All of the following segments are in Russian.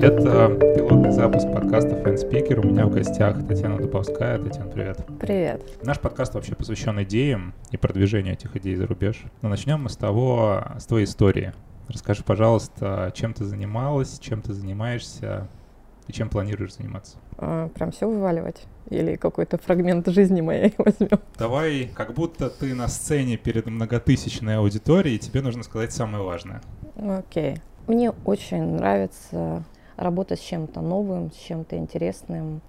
Это пилотный запуск подкаста Speaker. У меня в гостях Татьяна Дубовская. Татьяна, привет. Привет. Наш подкаст вообще посвящен идеям и продвижению этих идей за рубеж. Но начнем мы с того, с твоей истории. Расскажи, пожалуйста, чем ты занималась, чем ты занимаешься и чем планируешь заниматься? А, прям все вываливать? Или какой-то фрагмент жизни моей возьмем? Давай, как будто ты на сцене перед многотысячной аудиторией, и тебе нужно сказать самое важное. Окей. Okay. Мне очень нравится работать с чем-то новым, с чем-то интересным,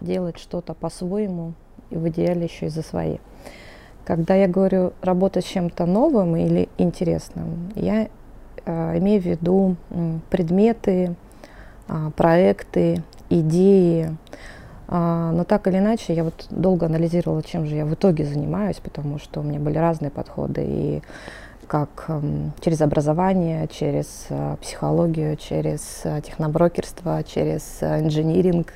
делать что-то по-своему и в идеале еще и за свои. Когда я говорю работать с чем-то новым или интересным, я э, имею в виду предметы, э, проекты, идеи. Э, но так или иначе, я вот долго анализировала, чем же я в итоге занимаюсь, потому что у меня были разные подходы. И как эм, через образование, через э, психологию, через э, техноброкерство, через э, инжиниринг.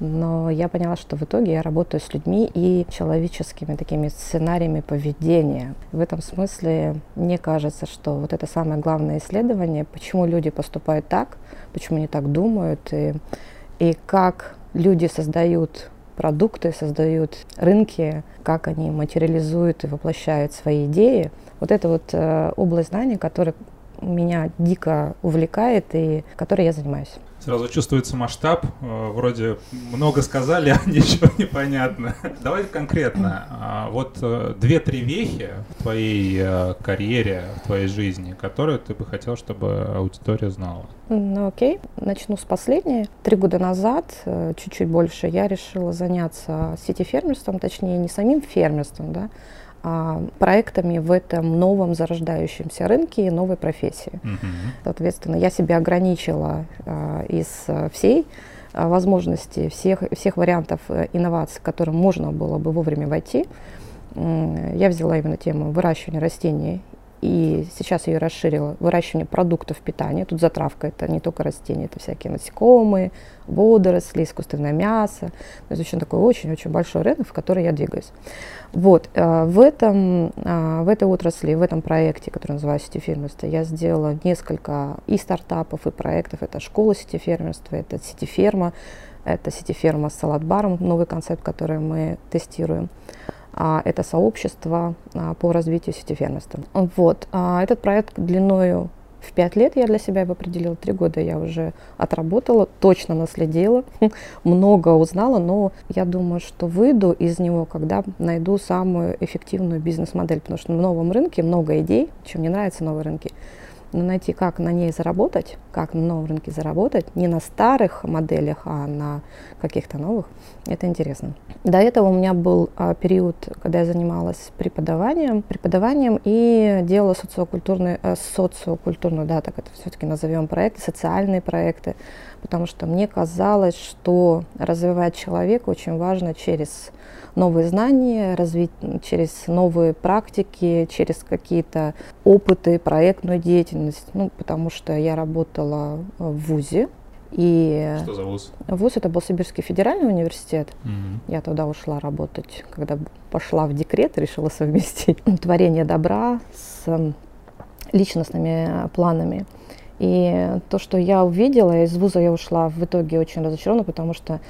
Но я поняла, что в итоге я работаю с людьми и человеческими такими сценариями поведения. В этом смысле мне кажется, что вот это самое главное исследование, почему люди поступают так, почему они так думают, и, и как люди создают продукты, создают рынки, как они материализуют и воплощают свои идеи. Вот это вот э, область знаний, которая меня дико увлекает и которой я занимаюсь. Сразу чувствуется масштаб. Э, вроде много сказали, а ничего не понятно. Давай конкретно. А, вот э, две-три вехи в твоей э, карьере, в твоей жизни, которые ты бы хотел, чтобы аудитория знала. Ну окей, начну с последней. Три года назад, чуть-чуть больше, я решила заняться сетифермерством, точнее не самим фермерством, да, проектами в этом новом зарождающемся рынке и новой профессии. Mm-hmm. Соответственно, я себя ограничила а, из всей а, возможности, всех, всех вариантов э, инноваций, к которым можно было бы вовремя войти. Я взяла именно тему выращивания растений и сейчас ее расширила. Выращивание продуктов питания. Тут затравка, это не только растения, это всякие насекомые, водоросли, искусственное мясо. То есть очень такой очень-очень большой рынок, в который я двигаюсь. Вот, э, в, этом, э, в этой отрасли, в этом проекте, который называется сетифермерство, я сделала несколько и стартапов, и проектов. Это школа сетифермерства, это сетиферма, это сетиферма с салат-баром, новый концепт, который мы тестируем это сообщество а, по развитию сети фермерства. Вот. А, этот проект длиною в пять лет я для себя его определила, три года я уже отработала, точно наследила, много узнала, но я думаю, что выйду из него, когда найду самую эффективную бизнес-модель, потому что на новом рынке много идей, чем мне нравятся новые рынки, но найти, как на ней заработать, как на новом рынке заработать, не на старых моделях, а на каких-то новых, это интересно. До этого у меня был а, период, когда я занималась преподаванием, преподаванием и делала социокультурные, а, социокультурную, да, так это все-таки назовем проекты, социальные проекты, потому что мне казалось, что развивать человека очень важно через новые знания, развить через новые практики, через какие-то опыты, проектную деятельность. Ну, потому что я работала в ВУЗе. И что за ВУЗ? ВУЗ это был Сибирский федеральный университет. Угу. Я туда ушла работать, когда пошла в декрет, решила совместить творение добра с личностными планами. И то, что я увидела, из вуза я ушла в итоге очень разочарована, потому что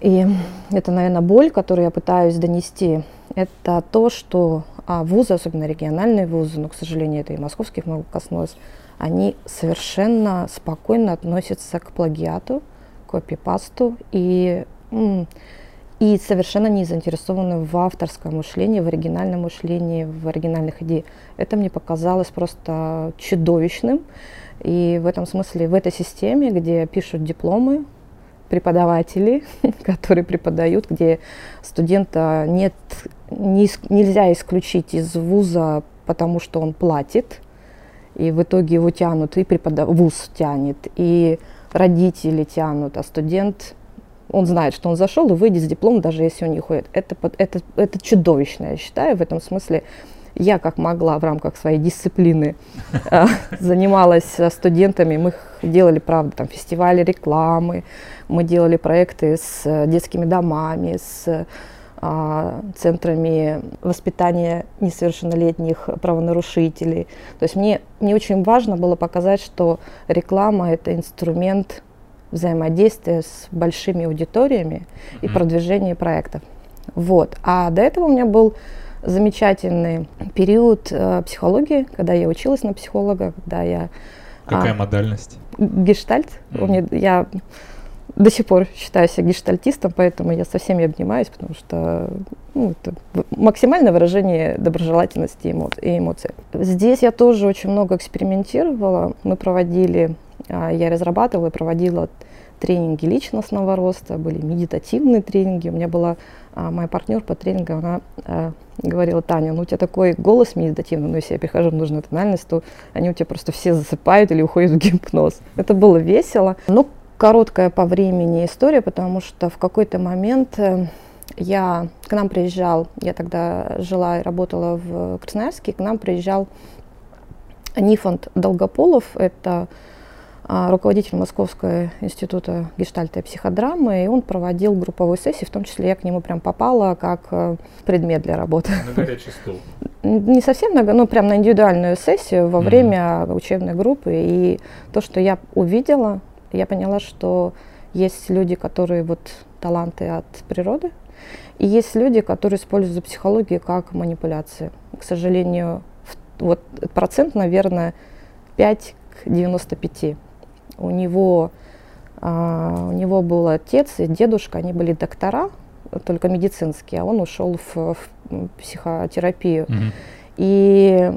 и это, наверное, боль, которую я пытаюсь донести, это то, что а, вузы, особенно региональные вузы, но, к сожалению, это и московских много коснулось, они совершенно спокойно относятся к плагиату, копипасту и, и совершенно не заинтересованы в авторском мышлении, в оригинальном мышлении, в оригинальных идеях. Это мне показалось просто чудовищным. И в этом смысле, в этой системе, где пишут дипломы, преподаватели, которые преподают, где студента нет, не, нельзя исключить из вуза, потому что он платит, и в итоге его тянут, и преподав... вуз тянет, и родители тянут, а студент, он знает, что он зашел и выйдет с дипломом, даже если он не ходит. Это, это, это чудовищно, я считаю, в этом смысле я как могла в рамках своей дисциплины э, занималась студентами. Мы делали, правда, там фестивали рекламы, мы делали проекты с э, детскими домами, с а, центрами воспитания несовершеннолетних правонарушителей. То есть мне, мне очень важно было показать, что реклама – это инструмент взаимодействия с большими аудиториями mm-hmm. и продвижения проектов. Вот. А до этого у меня был замечательный период э, психологии, когда я училась на психолога, когда я... Какая а, модальность? Гештальт. Mm-hmm. Я до сих пор считаю себя гештальтистом, поэтому я со всеми обнимаюсь, потому что ну, это максимальное выражение доброжелательности и эмоций. Здесь я тоже очень много экспериментировала. Мы проводили, а, я разрабатывала и проводила тренинги личностного роста, были медитативные тренинги. У меня была а, моя партнер по тренингу, она а, говорила, Таня, ну у тебя такой голос медитативный, но если я прихожу в нужную тональность, то они у тебя просто все засыпают или уходят в гипноз. Это было весело. Но короткая по времени история, потому что в какой-то момент э, я, к нам приезжал, я тогда жила и работала в Красноярске, к нам приезжал Нифонт Долгополов, это руководитель Московского института гештальта и психодрамы, и он проводил групповые сессии, в том числе я к нему прям попала как э, предмет для работы. На горячий стол? Не совсем, на, ну прям на индивидуальную сессию во mm-hmm. время учебной группы, и то, что я увидела, я поняла, что есть люди, которые вот таланты от природы, и есть люди, которые используют психологию как манипуляции. К сожалению, вот процент, наверное, 5 к 95. У него, а, у него был отец и дедушка, они были доктора, только медицинские, а он ушел в, в психотерапию. Mm-hmm. И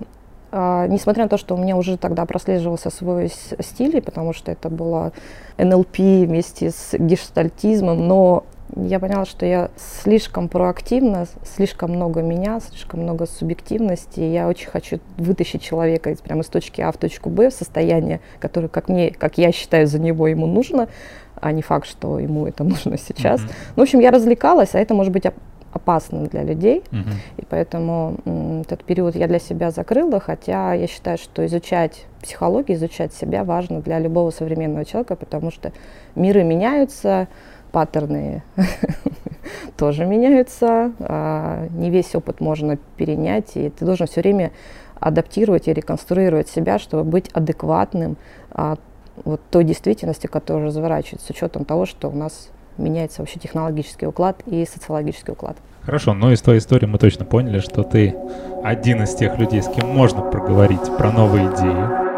а, несмотря на то, что у меня уже тогда прослеживался свой стиль, потому что это было НЛП вместе с гештальтизмом, но я поняла, что я слишком проактивна, слишком много меня, слишком много субъективности. Я очень хочу вытащить человека из, прямо из точки А в точку Б в состояние, которое, как, мне, как я считаю, за него ему нужно, а не факт, что ему это нужно сейчас. Mm-hmm. Ну, в общем, я развлекалась, а это может быть опасным для людей. Угу. И поэтому м, этот период я для себя закрыла, хотя я считаю, что изучать психологию, изучать себя важно для любого современного человека, потому что миры меняются, паттерны тоже меняются, а не весь опыт можно перенять, и ты должен все время адаптировать и реконструировать себя, чтобы быть адекватным а, вот той действительности, которая разворачивается, с учетом того, что у нас меняется вообще технологический уклад и социологический уклад. Хорошо, но из твоей истории мы точно поняли, что ты один из тех людей, с кем можно проговорить про новые идеи.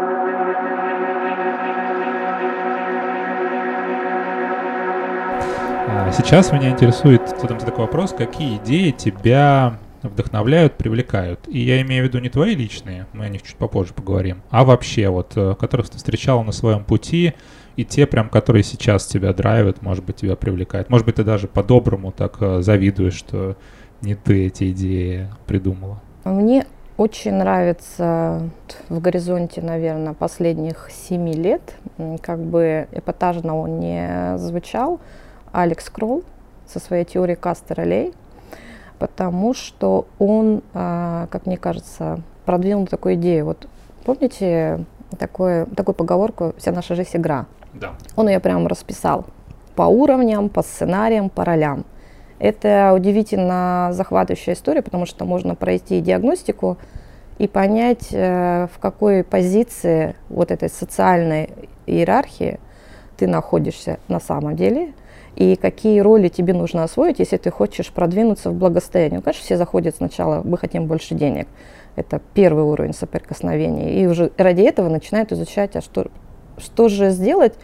Сейчас меня интересует задам такой вопрос, какие идеи тебя вдохновляют, привлекают. И я имею в виду не твои личные, мы о них чуть попозже поговорим, а вообще вот, э, которых ты встречал на своем пути, и те, прям, которые сейчас тебя драйвят, может быть, тебя привлекают. Может быть, ты даже по-доброму так э, завидуешь, что не ты эти идеи придумала. Мне очень нравится в горизонте, наверное, последних семи лет, как бы эпатажно он не звучал, Алекс Кролл со своей теорией Кастер-Ролей, потому что он, а, как мне кажется, продвинул такую идею. Вот помните такое, такую поговорку «Вся наша жизнь – игра». Да. Он ее прямо расписал по уровням, по сценариям, по ролям. Это удивительно захватывающая история, потому что можно пройти диагностику и понять, э, в какой позиции вот этой социальной иерархии ты находишься на самом деле, и какие роли тебе нужно освоить, если ты хочешь продвинуться в благосостояние. Ну, конечно, все заходят сначала, мы хотим больше денег. Это первый уровень соприкосновения. И уже ради этого начинают изучать, а что, что же сделать,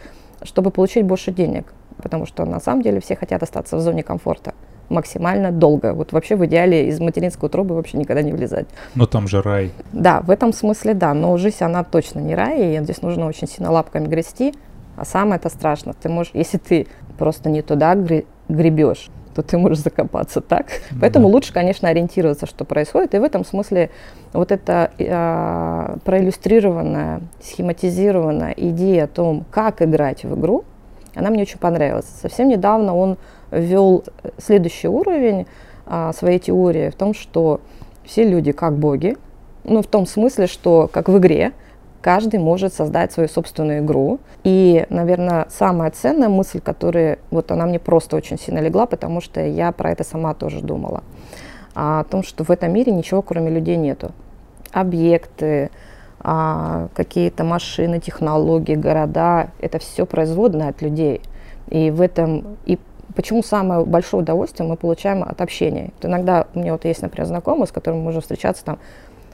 чтобы получить больше денег. Потому что на самом деле все хотят остаться в зоне комфорта максимально долго. Вот вообще в идеале из материнской утробы вообще никогда не влезать. Но там же рай. Да, в этом смысле да, но жизнь она точно не рай, и здесь нужно очень сильно лапками грести. А самое это страшно, ты можешь, если ты просто не туда гребешь, то ты можешь закопаться так. Да. Поэтому лучше, конечно, ориентироваться, что происходит. И в этом смысле вот эта э, проиллюстрированная, схематизированная идея о том, как играть в игру, она мне очень понравилась. Совсем недавно он ввел следующий уровень э, своей теории в том, что все люди как боги, ну, в том смысле, что как в игре, каждый может создать свою собственную игру. И, наверное, самая ценная мысль, которая вот она мне просто очень сильно легла, потому что я про это сама тоже думала. А, о том, что в этом мире ничего кроме людей нету. Объекты, а, какие-то машины, технологии, города, это все производное от людей. И в этом, и почему самое большое удовольствие мы получаем от общения. Вот иногда у меня вот есть, например, знакомый, с которым мы можем встречаться там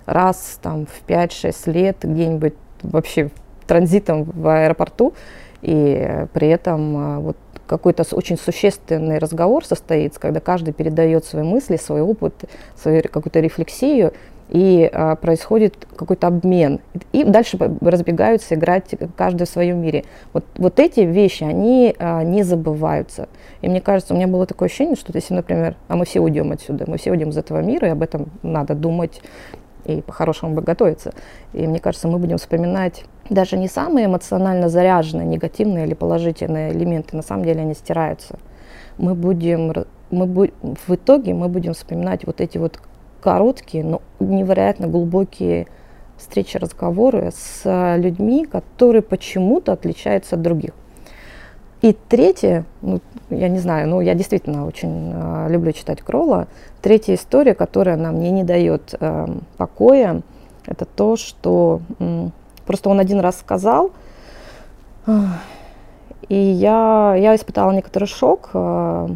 раз там, в 5-6 лет где-нибудь вообще транзитом в аэропорту, и при этом а, вот какой-то очень существенный разговор состоится, когда каждый передает свои мысли, свой опыт, свою какую-то рефлексию, и а, происходит какой-то обмен. И дальше разбегаются играть каждый в своем мире. Вот, вот эти вещи, они а, не забываются. И мне кажется, у меня было такое ощущение, что если, например, а мы все уйдем отсюда, мы все уйдем из этого мира, и об этом надо думать и по-хорошему бы готовиться. И мне кажется, мы будем вспоминать даже не самые эмоционально заряженные, негативные или положительные элементы, на самом деле они стираются. Мы будем, мы бу в итоге мы будем вспоминать вот эти вот короткие, но невероятно глубокие встречи, разговоры с людьми, которые почему-то отличаются от других. И третье, ну, я не знаю, ну, я действительно очень э, люблю читать Кролла. Третья история, которая нам мне не дает э, покоя, это то, что э, просто он один раз сказал, э, и я, я испытала некоторый шок э,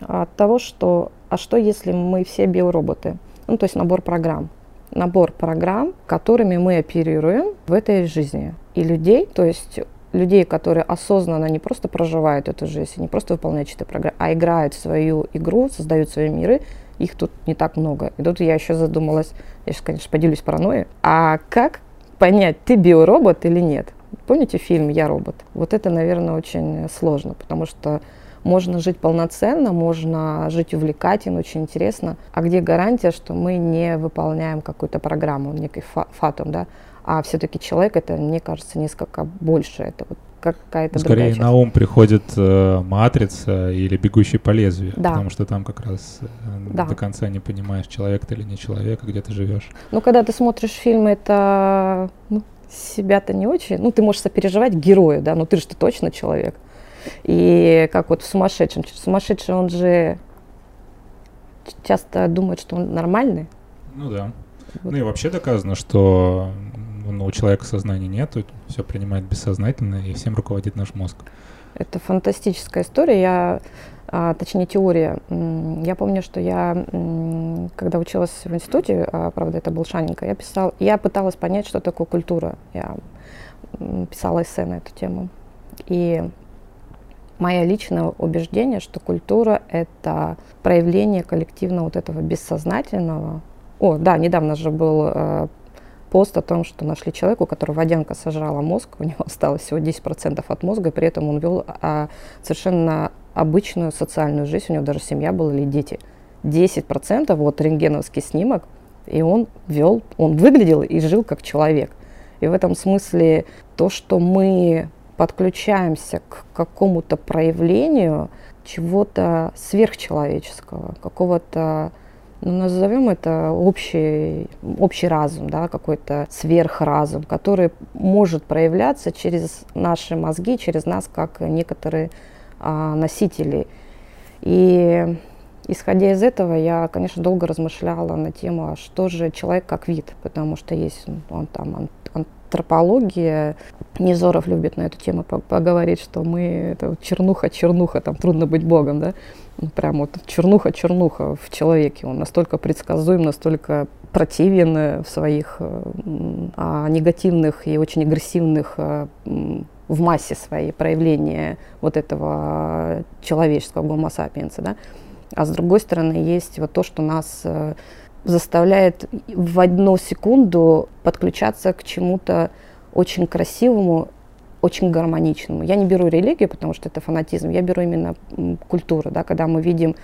от того, что, а что если мы все биороботы? Ну, то есть набор программ. Набор программ, которыми мы оперируем в этой жизни. И людей, то есть людей, которые осознанно не просто проживают эту жизнь, не просто выполняют чьи-то программы, а играют в свою игру, создают свои миры, их тут не так много. И тут я еще задумалась, я сейчас, конечно, поделюсь паранойей, а как понять, ты биоробот или нет? Помните фильм «Я робот»? Вот это, наверное, очень сложно, потому что можно жить полноценно, можно жить увлекательно, очень интересно. А где гарантия, что мы не выполняем какую-то программу, некий фатум, да? А все-таки человек это, мне кажется, несколько больше. Это вот какая-то Скорее на ум приходит э, матрица или бегущий по лезвию, да. потому что там как раз э, да. до конца не понимаешь, человек ты или не человек, где ты живешь. Ну, когда ты смотришь фильмы, это ну, себя-то не очень. Ну, ты можешь сопереживать герою, да, но ты же ты точно человек. И как вот в сумасшедшем. Сумасшедший, он же часто думает, что он нормальный. Ну да. Вот. Ну и вообще доказано, что ну, у человека сознания нет, все принимает бессознательно, и всем руководит наш мозг. Это фантастическая история. Я а, точнее теория. Я помню, что я, когда училась в институте, а, правда, это был Шаненко, я писал, я пыталась понять, что такое культура. Я писала эссе на эту тему. И мое личное убеждение, что культура — это проявление коллективного вот этого бессознательного. О, да, недавно же был э, пост о том, что нашли человека, у которого водянка сожрала мозг, у него осталось всего 10% от мозга, и при этом он вел а, совершенно обычную социальную жизнь, у него даже семья была или дети. 10% вот рентгеновский снимок, и он вел, он выглядел и жил как человек. И в этом смысле то, что мы подключаемся к какому-то проявлению чего-то сверхчеловеческого, какого-то ну, назовем это общий, общий разум, да, какой-то сверхразум, который может проявляться через наши мозги, через нас, как некоторые а, носители. И исходя из этого, я, конечно, долго размышляла на тему, а что же человек как вид, потому что есть ну, он там антропология. Низоров любит на эту тему поговорить, что мы это вот чернуха-чернуха, там трудно быть богом, да? Прям вот чернуха-чернуха в человеке. Он настолько предсказуем, настолько противен э, в своих э, а, негативных и очень агрессивных а, в массе своей проявления вот этого человеческого гомо сапиенса, да? А с другой стороны, есть вот то, что нас заставляет в одну секунду подключаться к чему-то очень красивому, очень гармоничному. Я не беру религию, потому что это фанатизм, я беру именно культуру, да, когда мы видим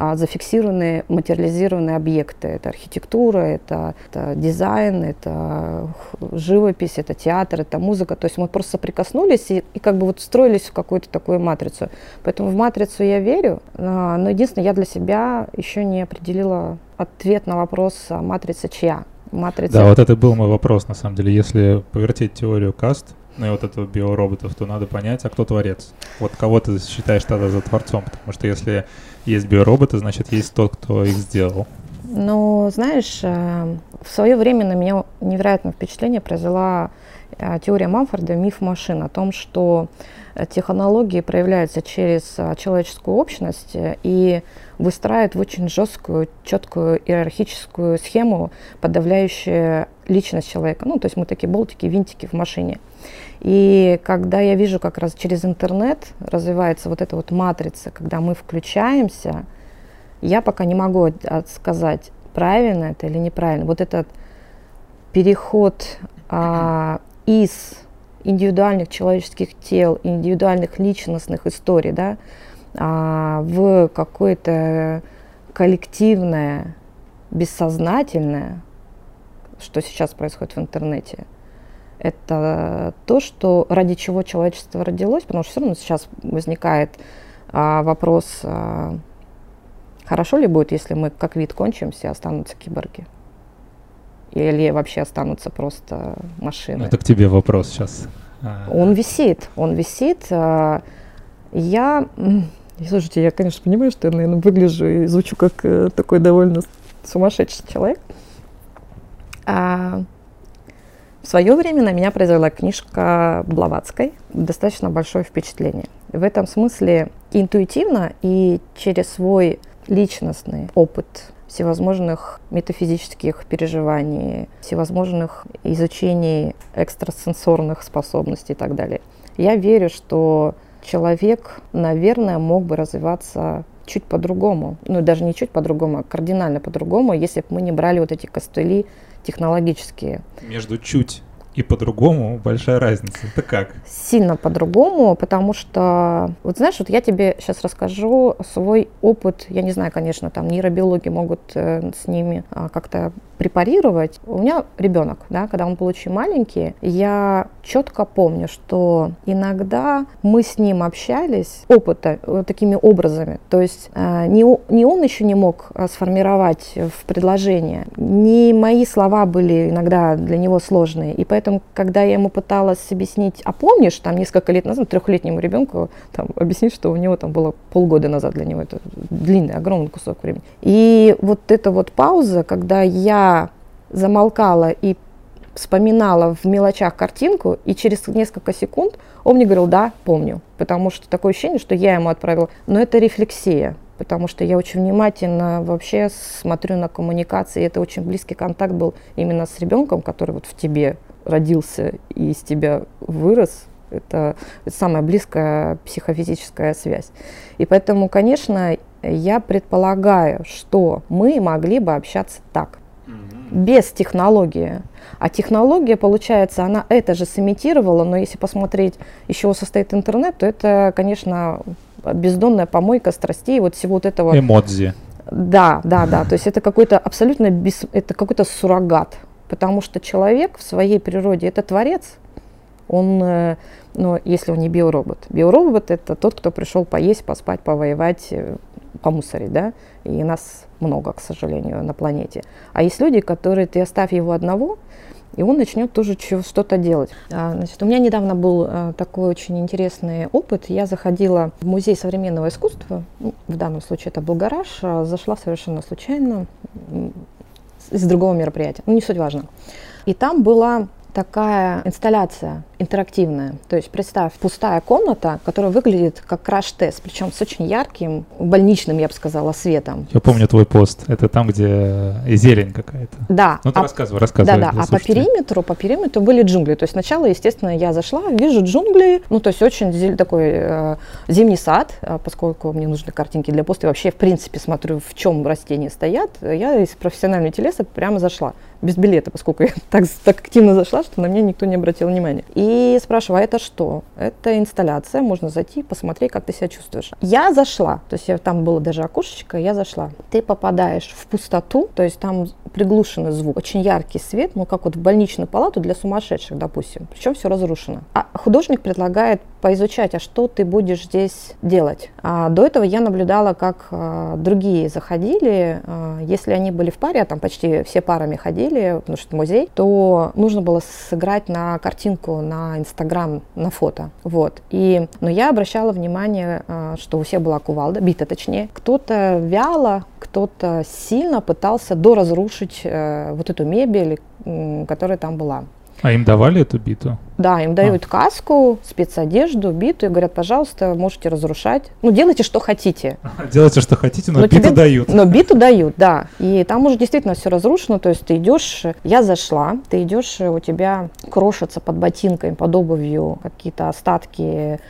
а, зафиксированные, материализированные объекты. Это архитектура, это, это дизайн, это живопись, это театр, это музыка. То есть мы просто соприкоснулись и, и как бы вот встроились в какую-то такую матрицу. Поэтому в матрицу я верю, а, но единственное, я для себя еще не определила ответ на вопрос, а матрица чья. Матрица... Да, вот это был мой вопрос, на самом деле. Если повертеть теорию каст, и вот этого биороботов, то надо понять, а кто творец. Вот кого ты считаешь тогда за творцом, потому что если есть биороботы, значит есть тот, кто их сделал. Ну, знаешь, э, в свое время на меня невероятное впечатление произвела э, теория Мамфорда «Миф машин» о том, что технологии проявляются через человеческую общность и выстраивают в очень жесткую, четкую иерархическую схему, подавляющую личность человека. Ну, то есть мы такие болтики, винтики в машине. И когда я вижу как раз через интернет развивается вот эта вот матрица, когда мы включаемся, я пока не могу сказать, правильно это или неправильно. Вот этот переход а, из индивидуальных человеческих тел, индивидуальных личностных историй, да, а, в какое-то коллективное, бессознательное, что сейчас происходит в интернете – это то, что ради чего человечество родилось, потому что все равно сейчас возникает а, вопрос, а, хорошо ли будет, если мы как вид кончимся, останутся киборги? Или вообще останутся просто машины? Это к тебе вопрос сейчас. А. Он висит, он висит. А, я, слушайте, я, конечно, понимаю, что я, наверное, выгляжу и звучу как э, такой довольно сумасшедший человек. А, в свое время на меня произвела книжка Блаватской достаточно большое впечатление. В этом смысле интуитивно и через свой личностный опыт всевозможных метафизических переживаний, всевозможных изучений экстрасенсорных способностей и так далее. Я верю, что человек, наверное, мог бы развиваться чуть по-другому. Ну, даже не чуть по-другому, а кардинально по-другому, если бы мы не брали вот эти костыли технологические. Между чуть и по-другому большая разница. Это как? Сильно по-другому, потому что, вот знаешь, вот я тебе сейчас расскажу свой опыт. Я не знаю, конечно, там нейробиологи могут э, с ними а, как-то препарировать. У меня ребенок, да, когда он был очень маленький, я четко помню, что иногда мы с ним общались опыта вот такими образами. То есть э, не, не он еще не мог э, сформировать в предложение, не мои слова были иногда для него сложные. И поэтому, когда я ему пыталась объяснить, а помнишь, там несколько лет назад, трехлетнему ребенку, там, объяснить, что у него там было полгода назад для него это длинный, огромный кусок времени. И вот эта вот пауза, когда я замолкала и вспоминала в мелочах картинку, и через несколько секунд он мне говорил, да, помню, потому что такое ощущение, что я ему отправила, но это рефлексия, потому что я очень внимательно вообще смотрю на коммуникации, это очень близкий контакт был именно с ребенком, который вот в тебе родился и из тебя вырос, это самая близкая психофизическая связь. И поэтому, конечно, я предполагаю, что мы могли бы общаться так без технологии. А технология, получается, она это же сымитировала, но если посмотреть, из чего состоит интернет, то это, конечно, бездонная помойка страстей, вот всего вот этого. Эмодзи. Да, да, да. То есть это какой-то абсолютно без, это какой-то суррогат, потому что человек в своей природе это творец. Он, э, ну, если он не биоробот. Биоробот это тот, кто пришел поесть, поспать, повоевать, э, помусорить, да, и нас много, к сожалению, на планете. А есть люди, которые, ты оставь его одного, и он начнет тоже что-то делать. А, значит, у меня недавно был а, такой очень интересный опыт. Я заходила в музей современного искусства, ну, в данном случае это был гараж, а, зашла совершенно случайно из другого мероприятия, ну не суть важно. И там была такая инсталляция интерактивная. То есть представь, пустая комната, которая выглядит как краш-тест, причем с очень ярким, больничным, я бы сказала, светом. Я помню твой пост. Это там, где зелень какая-то. Да. Ну ты а, рассказывай, рассказывай. Да, да. А по периметру, по периметру были джунгли. То есть сначала, естественно, я зашла, вижу джунгли, ну то есть очень зель, такой э, зимний сад, э, поскольку мне нужны картинки для поста. И вообще, в принципе, смотрю, в чем растения стоят. Я из профессиональной телеса прямо зашла без билета, поскольку я так, так активно зашла, что на меня никто не обратил внимания. И спрашиваю, а это что? Это инсталляция, можно зайти, посмотреть, как ты себя чувствуешь. Я зашла, то есть я, там было даже окошечко, я зашла. Ты попадаешь в пустоту, то есть там приглушенный звук, очень яркий свет, ну как вот в больничную палату для сумасшедших, допустим. Причем все разрушено. А художник предлагает поизучать, а что ты будешь здесь делать. А до этого я наблюдала, как а, другие заходили. А, если они были в паре, а там почти все парами ходили, потому что это музей, то нужно было сыграть на картинку, на Инстаграм, на фото. Вот. И, но я обращала внимание, а, что у всех была кувалда, бита точнее. Кто-то вяло, кто-то сильно пытался доразрушить э, вот эту мебель, которая там была. А им давали эту биту? Да, им дают а. каску, спецодежду, биту и говорят, пожалуйста, можете разрушать. Ну, делайте, что хотите. Делайте, что хотите, но, но биту тебе, дают. Но биту дают, да. И там уже действительно все разрушено. То есть ты идешь, я зашла, ты идешь, у тебя крошатся под ботинками, под обувью какие-то остатки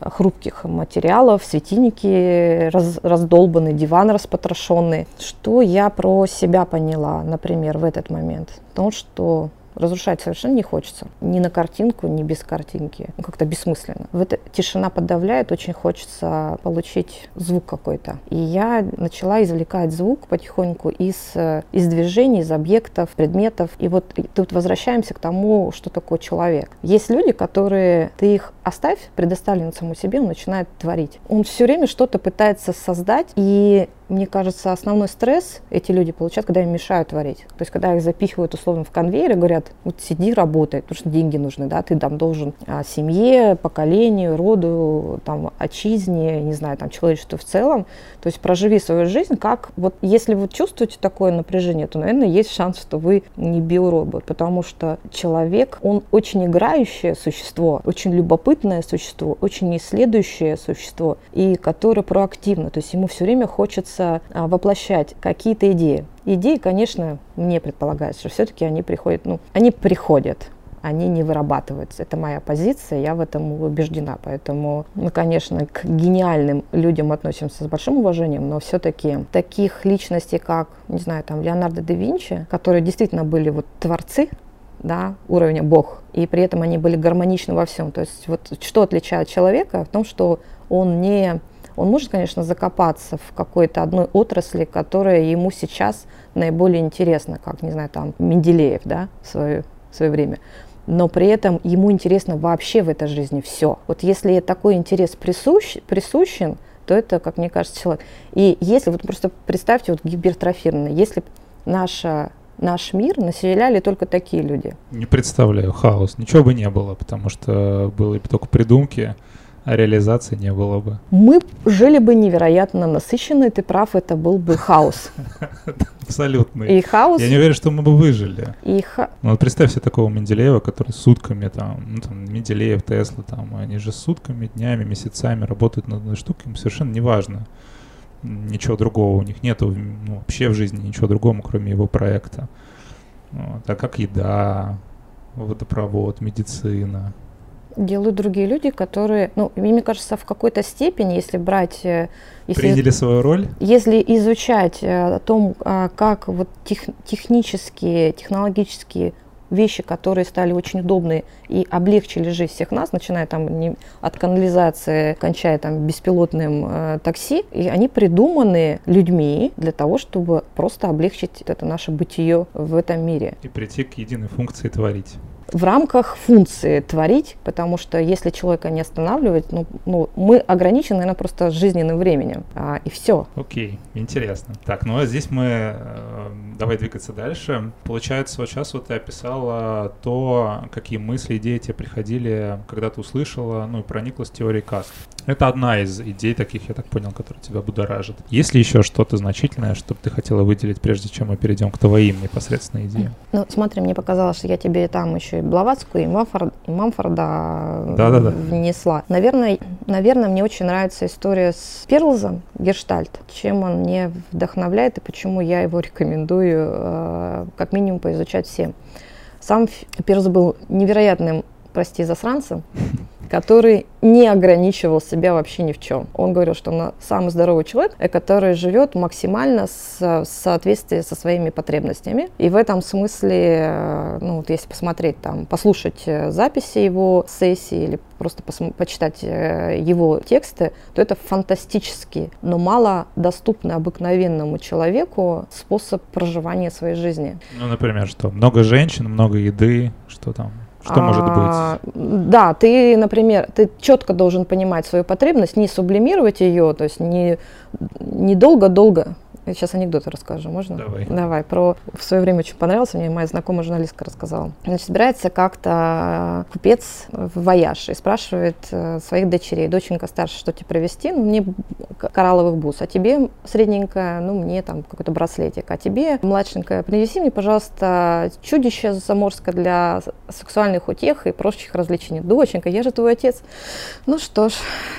хрупких материалов, светильники раз, раздолбаны, диван распотрошенный. Что я про себя поняла, например, в этот момент? То, что разрушать совершенно не хочется. Ни на картинку, ни без картинки. Ну, как-то бессмысленно. В это тишина подавляет, очень хочется получить звук какой-то. И я начала извлекать звук потихоньку из, из движений, из объектов, предметов. И вот тут возвращаемся к тому, что такое человек. Есть люди, которые, ты их оставь, предоставлен самому себе, он начинает творить. Он все время что-то пытается создать, и мне кажется, основной стресс эти люди получают, когда им мешают творить. То есть, когда их запихивают условно в конвейер и говорят, вот сиди, работай, потому что деньги нужны, да, ты там должен а, семье, поколению, роду, там, отчизне, не знаю, там, человечеству в целом. То есть, проживи свою жизнь как, вот, если вы чувствуете такое напряжение, то, наверное, есть шанс, что вы не биоробот, потому что человек, он очень играющее существо, очень любопытное существо, очень исследующее существо, и которое проактивно, то есть ему все время хочется а, воплощать какие-то идеи. Идеи, конечно, мне предполагается, что все-таки они приходят, ну, они приходят, они не вырабатываются. Это моя позиция, я в этом убеждена. Поэтому мы, конечно, к гениальным людям относимся с большим уважением, но все-таки таких личностей, как, не знаю, там, Леонардо да Винчи, которые действительно были вот творцы, да, уровня Бог, и при этом они были гармоничны во всем. То есть вот что отличает человека в том, что он не он может, конечно, закопаться в какой-то одной отрасли, которая ему сейчас наиболее интересна, как, не знаю, там, Менделеев, да, в свое, в свое время. Но при этом ему интересно вообще в этой жизни все. Вот если такой интерес присущ, присущен, то это, как мне кажется, человек. И если, вот просто представьте, вот гипертрофированно, если наша наш мир населяли только такие люди. Не представляю, хаос. Ничего бы не было, потому что были только придумки, а реализации не было бы. Мы жили бы невероятно насыщенно, ты прав, это был бы хаос. Абсолютно. И хаос. Я не уверен, что мы бы выжили. И ха... Ну вот представь себе такого Менделеева, который сутками там, ну там, Менделеев, Тесла, там, они же сутками, днями, месяцами работают над одной штукой, им совершенно не важно ничего другого, у них нету ну, вообще в жизни ничего другого, кроме его проекта. Вот. А как еда, водопровод, медицина, делают другие люди, которые, ну, мне кажется, в какой-то степени, если брать... Э, если, Приняли свою роль? Если изучать э, о том, а, как вот тех, технические, технологические вещи, которые стали очень удобны и облегчили жизнь всех нас, начиная там не, от канализации, кончая там беспилотным э, такси, и они придуманы людьми для того, чтобы просто облегчить это наше бытие в этом мире. И прийти к единой функции творить в рамках функции творить, потому что если человека не останавливать, ну, ну мы ограничены, наверное, просто жизненным временем, а, и все. Окей, okay, интересно. Так, ну а здесь мы, э, давай двигаться дальше. Получается, вот сейчас вот ты описала то, какие мысли, идеи тебе приходили, когда ты услышала, ну и прониклась теорией каст. Это одна из идей таких, я так понял, которая тебя будоражит. Есть ли еще что-то значительное, что бы ты хотела выделить, прежде чем мы перейдем к твоим непосредственно идеям? Ну, смотри, мне показалось, что я тебе там еще еще и Блаватскую, и, Мамфорд, и Мамфорда да, да, да. внесла. Наверное, наверное, мне очень нравится история с Перлзом, Гештальт, чем он мне вдохновляет и почему я его рекомендую э, как минимум поизучать всем. Сам Перлз был невероятным, прости, засранцем, который не ограничивал себя вообще ни в чем. Он говорил, что он самый здоровый человек, э, который живет максимально с, в соответствии со своими потребностями. И в этом смысле, э, ну вот если посмотреть там, послушать э, записи его сессии или просто почитать его тексты, то это фантастический, но мало доступный обыкновенному человеку способ проживания своей жизни. Ну, например, что? Много женщин, много еды, что там? Что может а, быть? Да, ты, например, ты четко должен понимать свою потребность, не сублимировать ее, то есть не, не долго-долго я сейчас анекдоты расскажу, можно? Давай. Давай. Про в свое время очень понравился, мне моя знакомая журналистка рассказала. Значит, собирается как-то купец в вояж и спрашивает э, своих дочерей. Доченька старше, что тебе привезти? Ну, мне коралловых бус. А тебе средненькая, ну, мне там какой-то браслетик. А тебе, младшенькая, принеси мне, пожалуйста, чудище заморское для сексуальных утех и прочих развлечений. Доченька, я же твой отец. Ну что ж,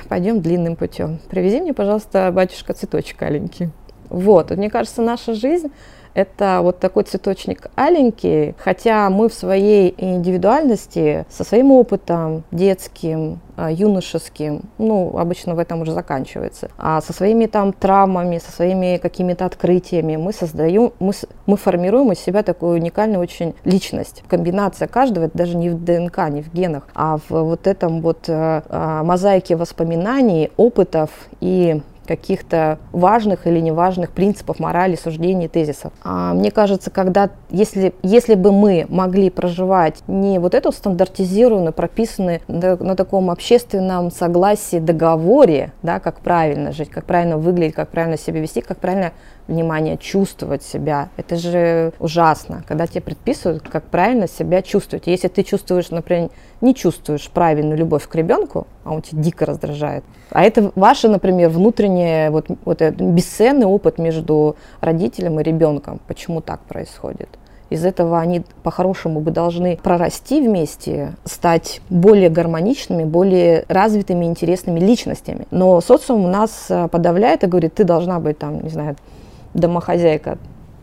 пойдем длинным путем. Привези мне, пожалуйста, батюшка, цветочек аленький. Вот, мне кажется, наша жизнь это вот такой цветочник аленький, хотя мы в своей индивидуальности, со своим опытом детским, а, юношеским, ну, обычно в этом уже заканчивается, а со своими там травмами, со своими какими-то открытиями мы создаем, мы, мы формируем из себя такую уникальную очень личность. Комбинация каждого, это даже не в ДНК, не в генах, а в вот этом вот э, э, мозаике воспоминаний, опытов и каких-то важных или неважных принципов, морали, суждений, тезисов. А мне кажется, когда, если, если бы мы могли проживать не вот эту стандартизированную, прописанную на, таком общественном согласии, договоре, да, как правильно жить, как правильно выглядеть, как правильно себя вести, как правильно внимание, чувствовать себя. Это же ужасно, когда тебе предписывают, как правильно себя чувствовать. Если ты чувствуешь, например, не чувствуешь правильную любовь к ребенку, а он тебя дико раздражает, а это ваше, например, внутреннее, вот, вот бесценный опыт между родителем и ребенком, почему так происходит. Из этого они по-хорошему бы должны прорасти вместе, стать более гармоничными, более развитыми, интересными личностями. Но социум у нас э, подавляет и говорит, ты должна быть там, не знаю, домохозяйка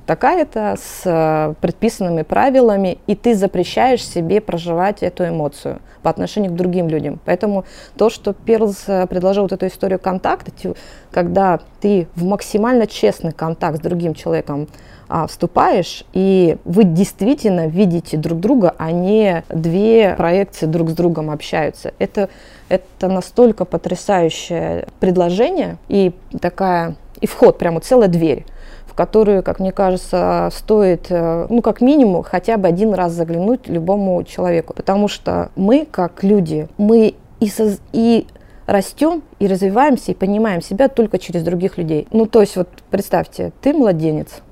такая-то с э, предписанными правилами, и ты запрещаешь себе проживать эту эмоцию по отношению к другим людям. Поэтому то, что Перлс э, предложил вот эту историю контакта, когда ты в максимально честный контакт с другим человеком а, вступаешь, и вы действительно видите друг друга, а не две проекции друг с другом общаются. Это, это настолько потрясающее предложение и такая и вход, прямо целая дверь в которую, как мне кажется, стоит, э, ну, как минимум, хотя бы один раз заглянуть любому человеку. Потому что мы, как люди, мы и, соз... и растем, и развиваемся, и понимаем себя только через других людей. Ну, то есть, вот представьте, ты младенец,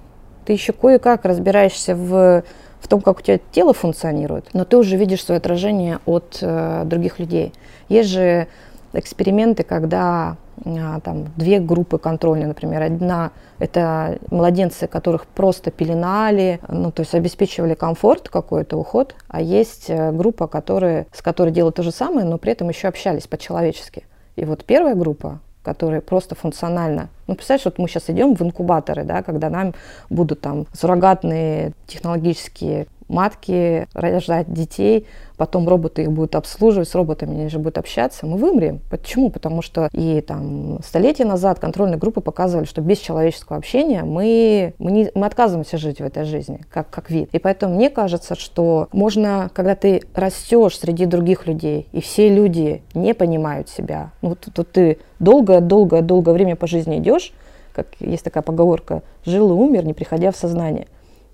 ты еще кое-как разбираешься в в том, как у тебя тело функционирует, но ты уже видишь свое отражение от э, других людей. Есть же эксперименты, когда а, там две группы контрольные, например. Одна – это младенцы, которых просто пеленали, ну, то есть обеспечивали комфорт какой-то, уход, а есть э, группа, которые, с которой делают то же самое, но при этом еще общались по-человечески. И вот первая группа, которая просто функционально. Ну, представляешь, вот мы сейчас идем в инкубаторы, да, когда нам будут там суррогатные технологические матки рожать детей, потом роботы их будут обслуживать, с роботами они же будут общаться, мы вымрем. Почему? Потому что и там столетия назад контрольные группы показывали, что без человеческого общения мы, мы, не, мы отказываемся жить в этой жизни, как, как вид. И поэтому мне кажется, что можно, когда ты растешь среди других людей, и все люди не понимают себя, ну, то, то ты долгое-долгое-долгое время по жизни идешь, как есть такая поговорка, жил и умер, не приходя в сознание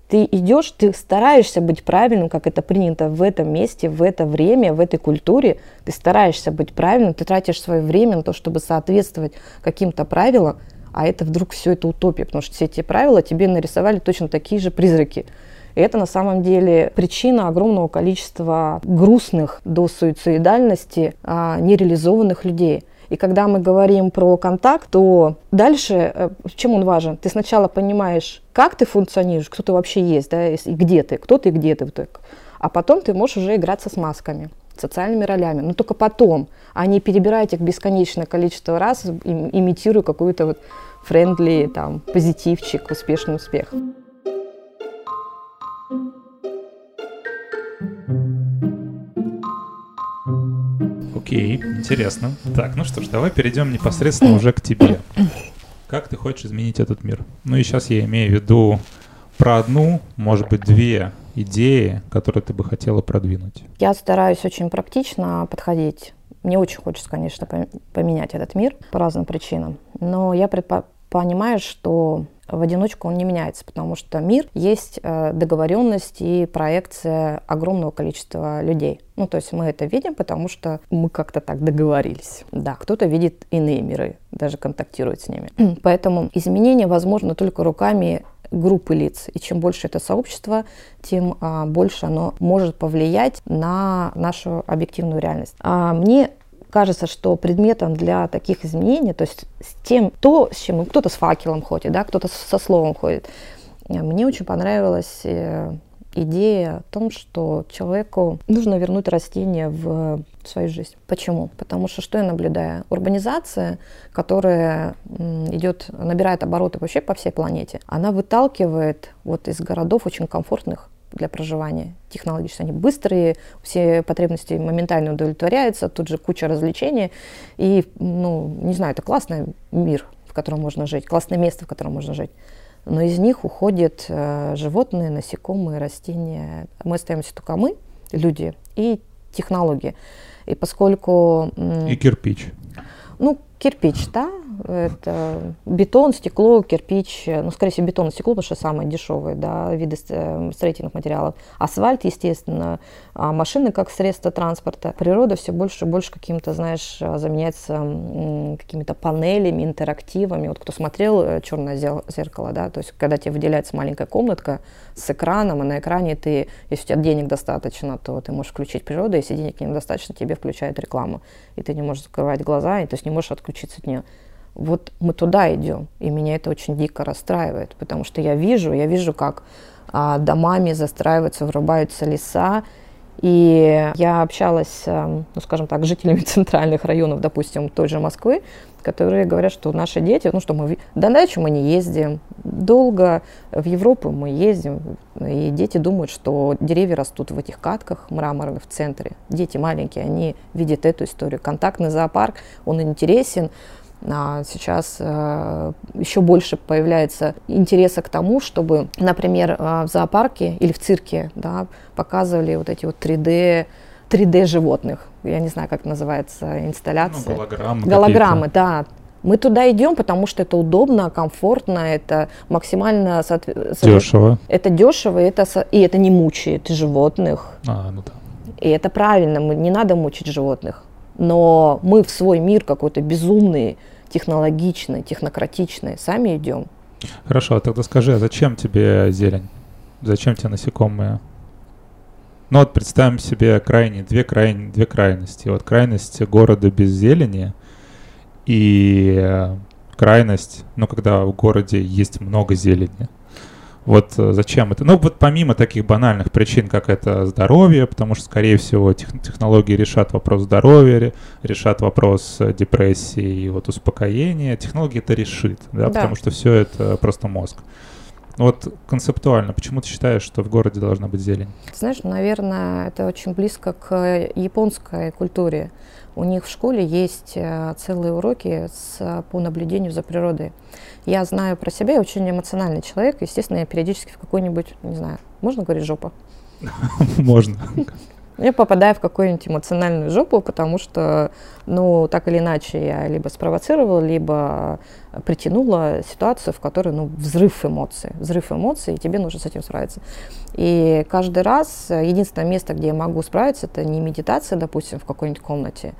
ты идешь, ты стараешься быть правильным, как это принято в этом месте, в это время, в этой культуре. Ты стараешься быть правильным, ты тратишь свое время на то, чтобы соответствовать каким-то правилам, а это вдруг все это утопия, потому что все эти правила тебе нарисовали точно такие же призраки. И это на самом деле причина огромного количества грустных до суицидальности а, нереализованных людей. И когда мы говорим про контакт, то дальше, э, чем он важен? Ты сначала понимаешь, как ты функционируешь, кто ты вообще есть, да, и где ты, кто ты где ты. А потом ты можешь уже играться с масками социальными ролями, но только потом, а не перебирать их бесконечное количество раз, имитируя какую-то вот френдли, там, позитивчик, успешный успех. Окей, интересно. Так, ну что ж, давай перейдем непосредственно уже к тебе. Как ты хочешь изменить этот мир? Ну и сейчас я имею в виду про одну, может быть, две идеи, которые ты бы хотела продвинуть. Я стараюсь очень практично подходить. Мне очень хочется, конечно, поменять этот мир по разным причинам. Но я предпо- понимаю, что в одиночку он не меняется, потому что мир есть э, договоренность и проекция огромного количества людей. Ну, то есть мы это видим, потому что мы как-то так договорились. Да, кто-то видит иные миры, даже контактирует с ними. Поэтому изменения возможно только руками группы лиц. И чем больше это сообщество, тем а, больше оно может повлиять на нашу объективную реальность. А мне кажется, что предметом для таких изменений, то есть с тем, то, с чем кто-то с факелом ходит, да, кто-то со словом ходит, мне очень понравилась э, идея о том, что человеку нужно вернуть растение в свою жизнь. Почему? Потому что что я наблюдаю? Урбанизация, которая идет, набирает обороты вообще по всей планете, она выталкивает вот из городов очень комфортных для проживания. Технологически они быстрые, все потребности моментально удовлетворяются, тут же куча развлечений. И, ну, не знаю, это классный мир, в котором можно жить, классное место, в котором можно жить. Но из них уходят э, животные, насекомые, растения. Мы остаемся только мы, люди, и технологии. И поскольку... И кирпич. Ну, кирпич, да, это бетон, стекло, кирпич, ну, скорее всего, бетон и стекло, потому что самые дешевые, да, виды э, строительных материалов. Асфальт, естественно, а машины как средство транспорта. Природа все больше и больше каким-то, знаешь, заменяется какими-то панелями, интерактивами. Вот кто смотрел э, «Черное зеркало», да, то есть когда тебе выделяется маленькая комнатка с экраном, и на экране ты, если у тебя денег достаточно, то ты можешь включить природу, если денег недостаточно, тебе включают рекламу, и ты не можешь закрывать глаза, и то есть не можешь отключиться от нее вот мы туда идем, и меня это очень дико расстраивает, потому что я вижу, я вижу, как а, домами застраиваются, вырубаются леса, и я общалась, ну, скажем так, с жителями центральных районов, допустим, той же Москвы, которые говорят, что наши дети, ну что мы до дачу мы не ездим, долго в Европу мы ездим, и дети думают, что деревья растут в этих катках мраморных в центре. Дети маленькие, они видят эту историю. Контактный зоопарк, он интересен, а сейчас э, еще больше появляется интереса к тому, чтобы, например, э, в зоопарке или в цирке да, показывали вот эти вот 3D 3D животных. Я не знаю, как называется инсталляция. Ну, голограммы. Голограммы, да. Мы туда идем, потому что это удобно, комфортно, это максимально дешево. Это дешево, это и это не мучает животных. А, ну да. И это правильно, мы не надо мучить животных но мы в свой мир какой-то безумный, технологичный, технократичный сами идем. Хорошо, а тогда скажи, а зачем тебе зелень? Зачем тебе насекомые? Ну вот представим себе крайние, две, крайние, две крайности. Вот крайность города без зелени и крайность, ну когда в городе есть много зелени. Вот э, зачем это? Ну, вот помимо таких банальных причин, как это здоровье, потому что, скорее всего, тех, технологии решат вопрос здоровья, решат вопрос э, депрессии и вот успокоения. Технология это решит, да, да. потому что все это просто мозг. Вот концептуально, почему ты считаешь, что в городе должна быть зелень? Знаешь, наверное, это очень близко к японской культуре. У них в школе есть э, целые уроки с, по наблюдению за природой. Я знаю про себя, я очень эмоциональный человек. Естественно, я периодически в какой-нибудь, не знаю, можно говорить жопа? Можно. Я попадаю в какую-нибудь эмоциональную жопу, потому что, ну, так или иначе, я либо спровоцировала, либо притянула ситуацию, в которой, ну, взрыв эмоций, взрыв эмоций, и тебе нужно с этим справиться. И каждый раз единственное место, где я могу справиться, это не медитация, допустим, в какой-нибудь комнате,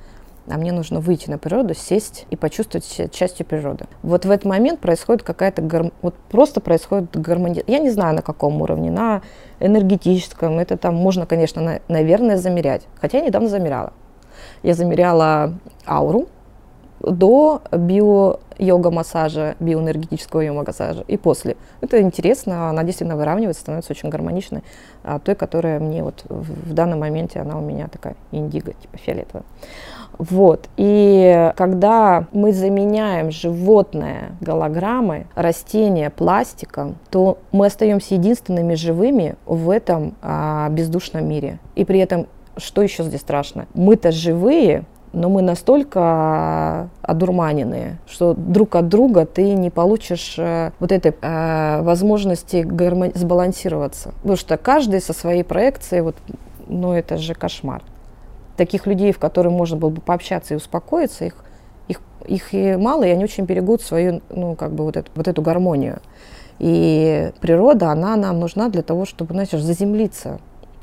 а мне нужно выйти на природу, сесть и почувствовать себя частью природы. Вот в этот момент происходит какая-то, гарм... вот просто происходит гармония. Я не знаю на каком уровне, на энергетическом, это там можно, конечно, на... наверное, замерять. Хотя я недавно замеряла. Я замеряла ауру до био-йога-массажа, биоэнергетического йога-массажа и после. Это интересно, она действительно выравнивается, становится очень гармоничной. А той, которая мне вот в данном моменте, она у меня такая индиго, типа фиолетовая. Вот. И когда мы заменяем животное голограммой, растение пластиком, то мы остаемся единственными живыми в этом а, бездушном мире. И при этом, что еще здесь страшно? Мы-то живые, но мы настолько одурманенные, что друг от друга ты не получишь э, вот этой э, возможности гармон- сбалансироваться. Потому что каждый со своей проекцией, вот, ну это же кошмар таких людей, в которых можно было бы пообщаться и успокоиться, их, их их и мало, и они очень берегут свою, ну, как бы вот эту, вот эту гармонию. И природа, она нам нужна для того, чтобы, знаешь, заземлиться.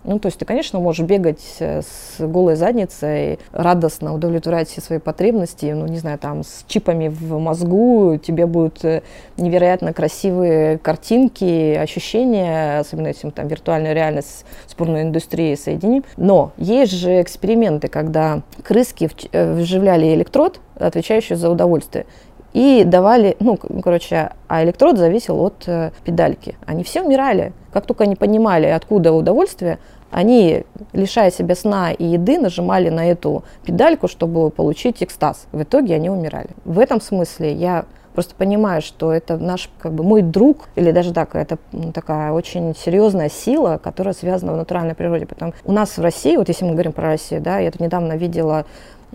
Ну, то есть ты, конечно, можешь бегать э, с голой задницей, радостно удовлетворять все свои потребности, ну, не знаю, там, с чипами в мозгу, тебе будут э, невероятно красивые картинки, ощущения, особенно если мы там виртуальную реальность с порной индустрией соединим. Но есть же эксперименты, когда крыски э, вживляли электрод, отвечающий за удовольствие и давали, ну, короче, а электрод зависел от э, педальки. Они все умирали. Как только они понимали, откуда удовольствие, они, лишая себя сна и еды, нажимали на эту педальку, чтобы получить экстаз. В итоге они умирали. В этом смысле я просто понимаю, что это наш, как бы, мой друг, или даже так, это такая очень серьезная сила, которая связана в натуральной природе. Потому у нас в России, вот если мы говорим про Россию, да, я тут недавно видела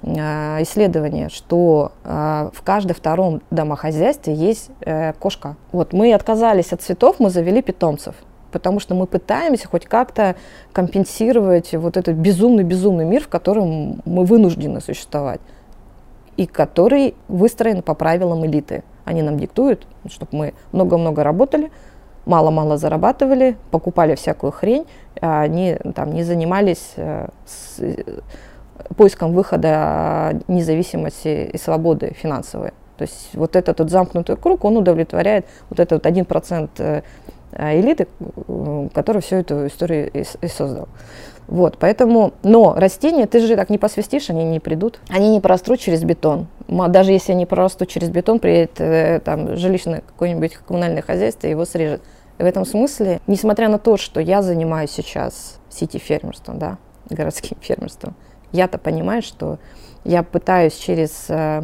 Э, исследование, что э, в каждом втором домохозяйстве есть э, кошка. Вот мы отказались от цветов, мы завели питомцев потому что мы пытаемся хоть как-то компенсировать вот этот безумный-безумный мир, в котором мы вынуждены существовать, и который выстроен по правилам элиты. Они нам диктуют, чтобы мы много-много работали, мало-мало зарабатывали, покупали всякую хрень, а они там не занимались с, поиском выхода независимости и свободы финансовой. То есть вот этот вот замкнутый круг, он удовлетворяет вот этот вот 1% э, элиты, который всю эту историю и, и создал. Вот, поэтому, но растения, ты же так не посвистишь, они не придут. Они не прорастут через бетон. Даже если они прорастут через бетон, приедет э, там жилищное какое-нибудь коммунальное хозяйство, его срежет. И в этом смысле, несмотря на то, что я занимаюсь сейчас сити-фермерством, да, городским фермерством, я-то понимаю, что я пытаюсь через э,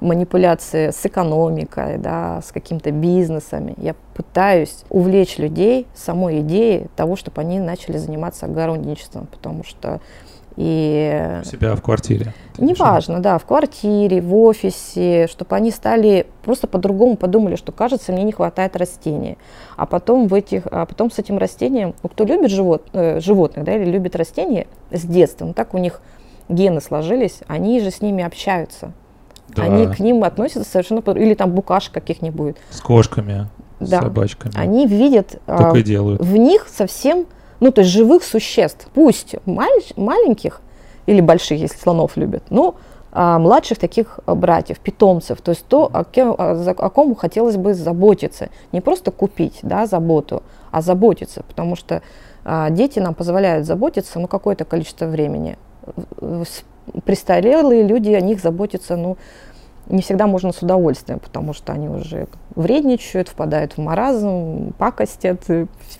манипуляции с экономикой, да, с какими-то бизнесами, я пытаюсь увлечь людей самой идеей того, чтобы они начали заниматься огородничеством, потому что и... У себя в квартире. Неважно, да, в квартире, в офисе, чтобы они стали просто по-другому подумали, что кажется, мне не хватает растения. А потом, в этих, а потом с этим растением, ну, кто любит живот, э, животных, да, или любит растения с детства, ну, так у них гены сложились, они же с ними общаются. Да. Они к ним относятся совершенно по или там букаш каких-нибудь. С кошками, да. с собачками. Они видят а, и делают. в них совсем, ну то есть живых существ, пусть маль- маленьких или больших, если слонов любят, но а, младших таких братьев, питомцев, то есть то, о, кем, о, о ком хотелось бы заботиться, не просто купить, да, заботу, а заботиться, потому что а, дети нам позволяют заботиться, ну какое-то количество времени, престарелые люди, о них заботятся, ну, не всегда можно с удовольствием, потому что они уже вредничают, впадают в маразм, пакостят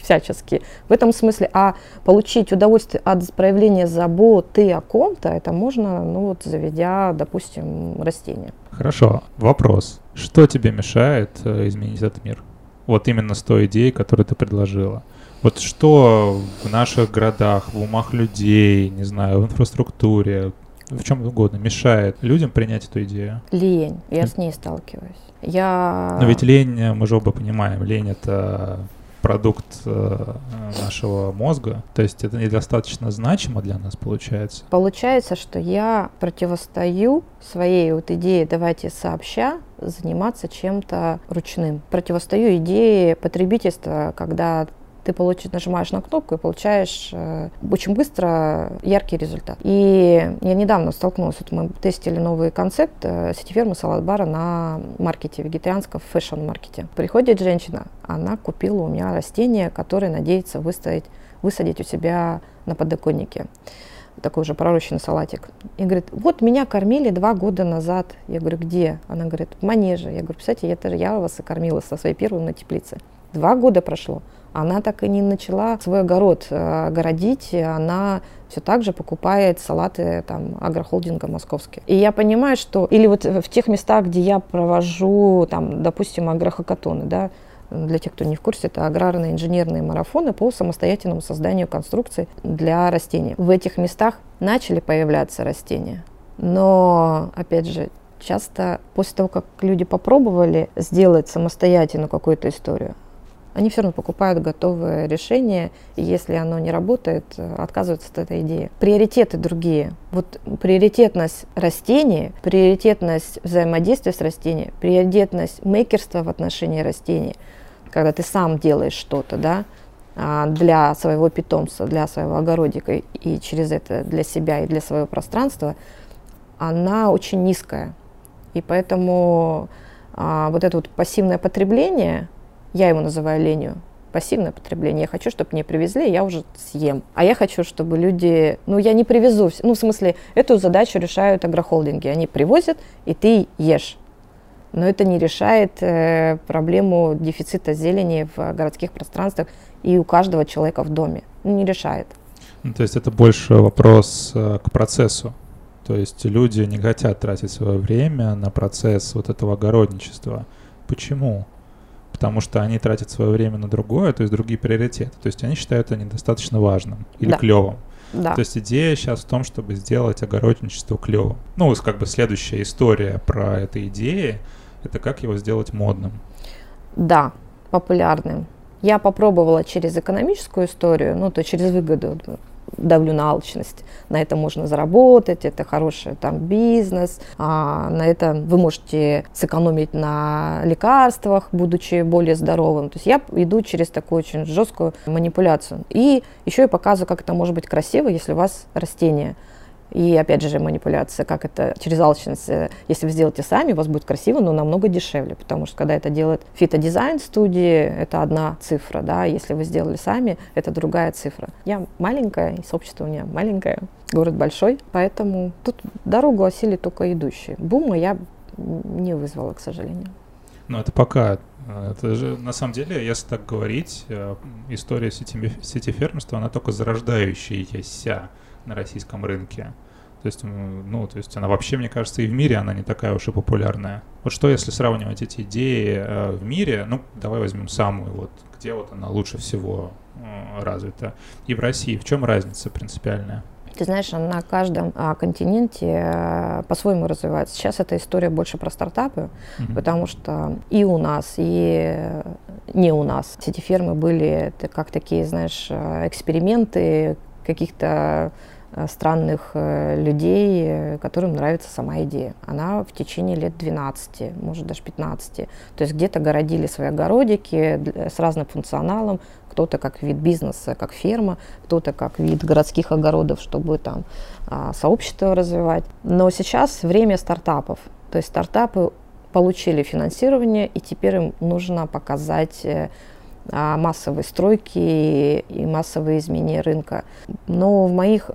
всячески. В этом смысле, а получить удовольствие от проявления заботы о ком-то, это можно, ну вот, заведя, допустим, растение. Хорошо. Вопрос. Что тебе мешает э, изменить этот мир? Вот именно с той идеей, которую ты предложила. Вот что в наших городах, в умах людей, не знаю, в инфраструктуре, в чем угодно мешает людям принять эту идею? Лень. Я с ней сталкиваюсь. Я... Но ведь лень, мы же оба понимаем, лень это продукт э, нашего мозга, то есть это недостаточно значимо для нас получается. Получается, что я противостою своей вот идее «давайте сообща» заниматься чем-то ручным. Противостою идее потребительства, когда ты получишь, нажимаешь на кнопку и получаешь э, очень быстро яркий результат. И я недавно столкнулась, вот мы тестили новый концепт э, сети фермы салат-бара на маркете, вегетарианском fashion-маркете. Приходит женщина, она купила у меня растение, которое надеется выставить, высадить у себя на подоконнике такой уже пророщенный салатик. И говорит, вот меня кормили два года назад. Я говорю, где? Она говорит, в манеже. Я говорю, представляете, это я вас и кормила со своей первой на теплице. Два года прошло она так и не начала свой огород э, огородить, она все так же покупает салаты там агрохолдинга московские. И я понимаю, что или вот в тех местах, где я провожу там, допустим, агрохакатоны, да, для тех, кто не в курсе, это аграрные инженерные марафоны по самостоятельному созданию конструкций для растений. В этих местах начали появляться растения, но, опять же, часто после того, как люди попробовали сделать самостоятельно какую-то историю, они все равно покупают готовое решение, и если оно не работает, отказываются от этой идеи. Приоритеты другие. Вот приоритетность растений, приоритетность взаимодействия с растением, приоритетность мейкерства в отношении растений, когда ты сам делаешь что-то, да, а, для своего питомца, для своего огородика и через это для себя и для своего пространства, она очень низкая. И поэтому а, вот это вот пассивное потребление, я его называю ленью, пассивное потребление. Я хочу, чтобы мне привезли, я уже съем. А я хочу, чтобы люди... Ну, я не привезу. Ну, в смысле, эту задачу решают агрохолдинги. Они привозят, и ты ешь. Но это не решает э, проблему дефицита зелени в городских пространствах и у каждого человека в доме. Ну, не решает. Ну, то есть это больше вопрос э, к процессу. То есть люди не хотят тратить свое время на процесс вот этого огородничества. Почему? Потому что они тратят свое время на другое, то есть другие приоритеты. То есть они считают это недостаточно важным или да. клевым. Да. То есть идея сейчас в том, чтобы сделать огородничество клевым. Ну, как бы следующая история про эту идею, это как его сделать модным. Да, популярным. Я попробовала через экономическую историю, ну, то через выгоду давлю на алчность. На это можно заработать, это хороший там бизнес, а на это вы можете сэкономить на лекарствах, будучи более здоровым. То есть я иду через такую очень жесткую манипуляцию. И еще и показываю, как это может быть красиво, если у вас растение – и опять же манипуляция, как это через алчность, э, если вы сделаете сами, у вас будет красиво, но намного дешевле, потому что когда это делает фитодизайн студии, это одна цифра, да, если вы сделали сами, это другая цифра. Я маленькая, и сообщество у меня маленькое, город большой, поэтому тут дорогу осили только идущие. Бума я не вызвала, к сожалению. Ну, это пока. Это же, на самом деле, если так говорить, э, история сети, сети фермерства, она только зарождающаяся на российском рынке. То есть, ну, то есть она вообще, мне кажется, и в мире она не такая уж и популярная. Вот что, если сравнивать эти идеи э, в мире, ну, давай возьмем самую, вот где вот она лучше всего э, развита, и в России, в чем разница принципиальная? Ты знаешь, на каждом а, континенте а, по-своему развивается. Сейчас эта история больше про стартапы, mm-hmm. потому что и у нас, и не у нас эти фермы были как такие, знаешь, эксперименты каких-то Э, странных э, людей, э, которым нравится сама идея. Она в течение лет 12, может даже 15. То есть где-то городили свои огородики с разным функционалом, кто-то как вид бизнеса, как ферма, кто-то как вид городских огородов, чтобы там а, сообщество развивать. Но сейчас время стартапов. То есть стартапы получили финансирование, и теперь им нужно показать массовой стройки и массовые изменения рынка. Но в моих,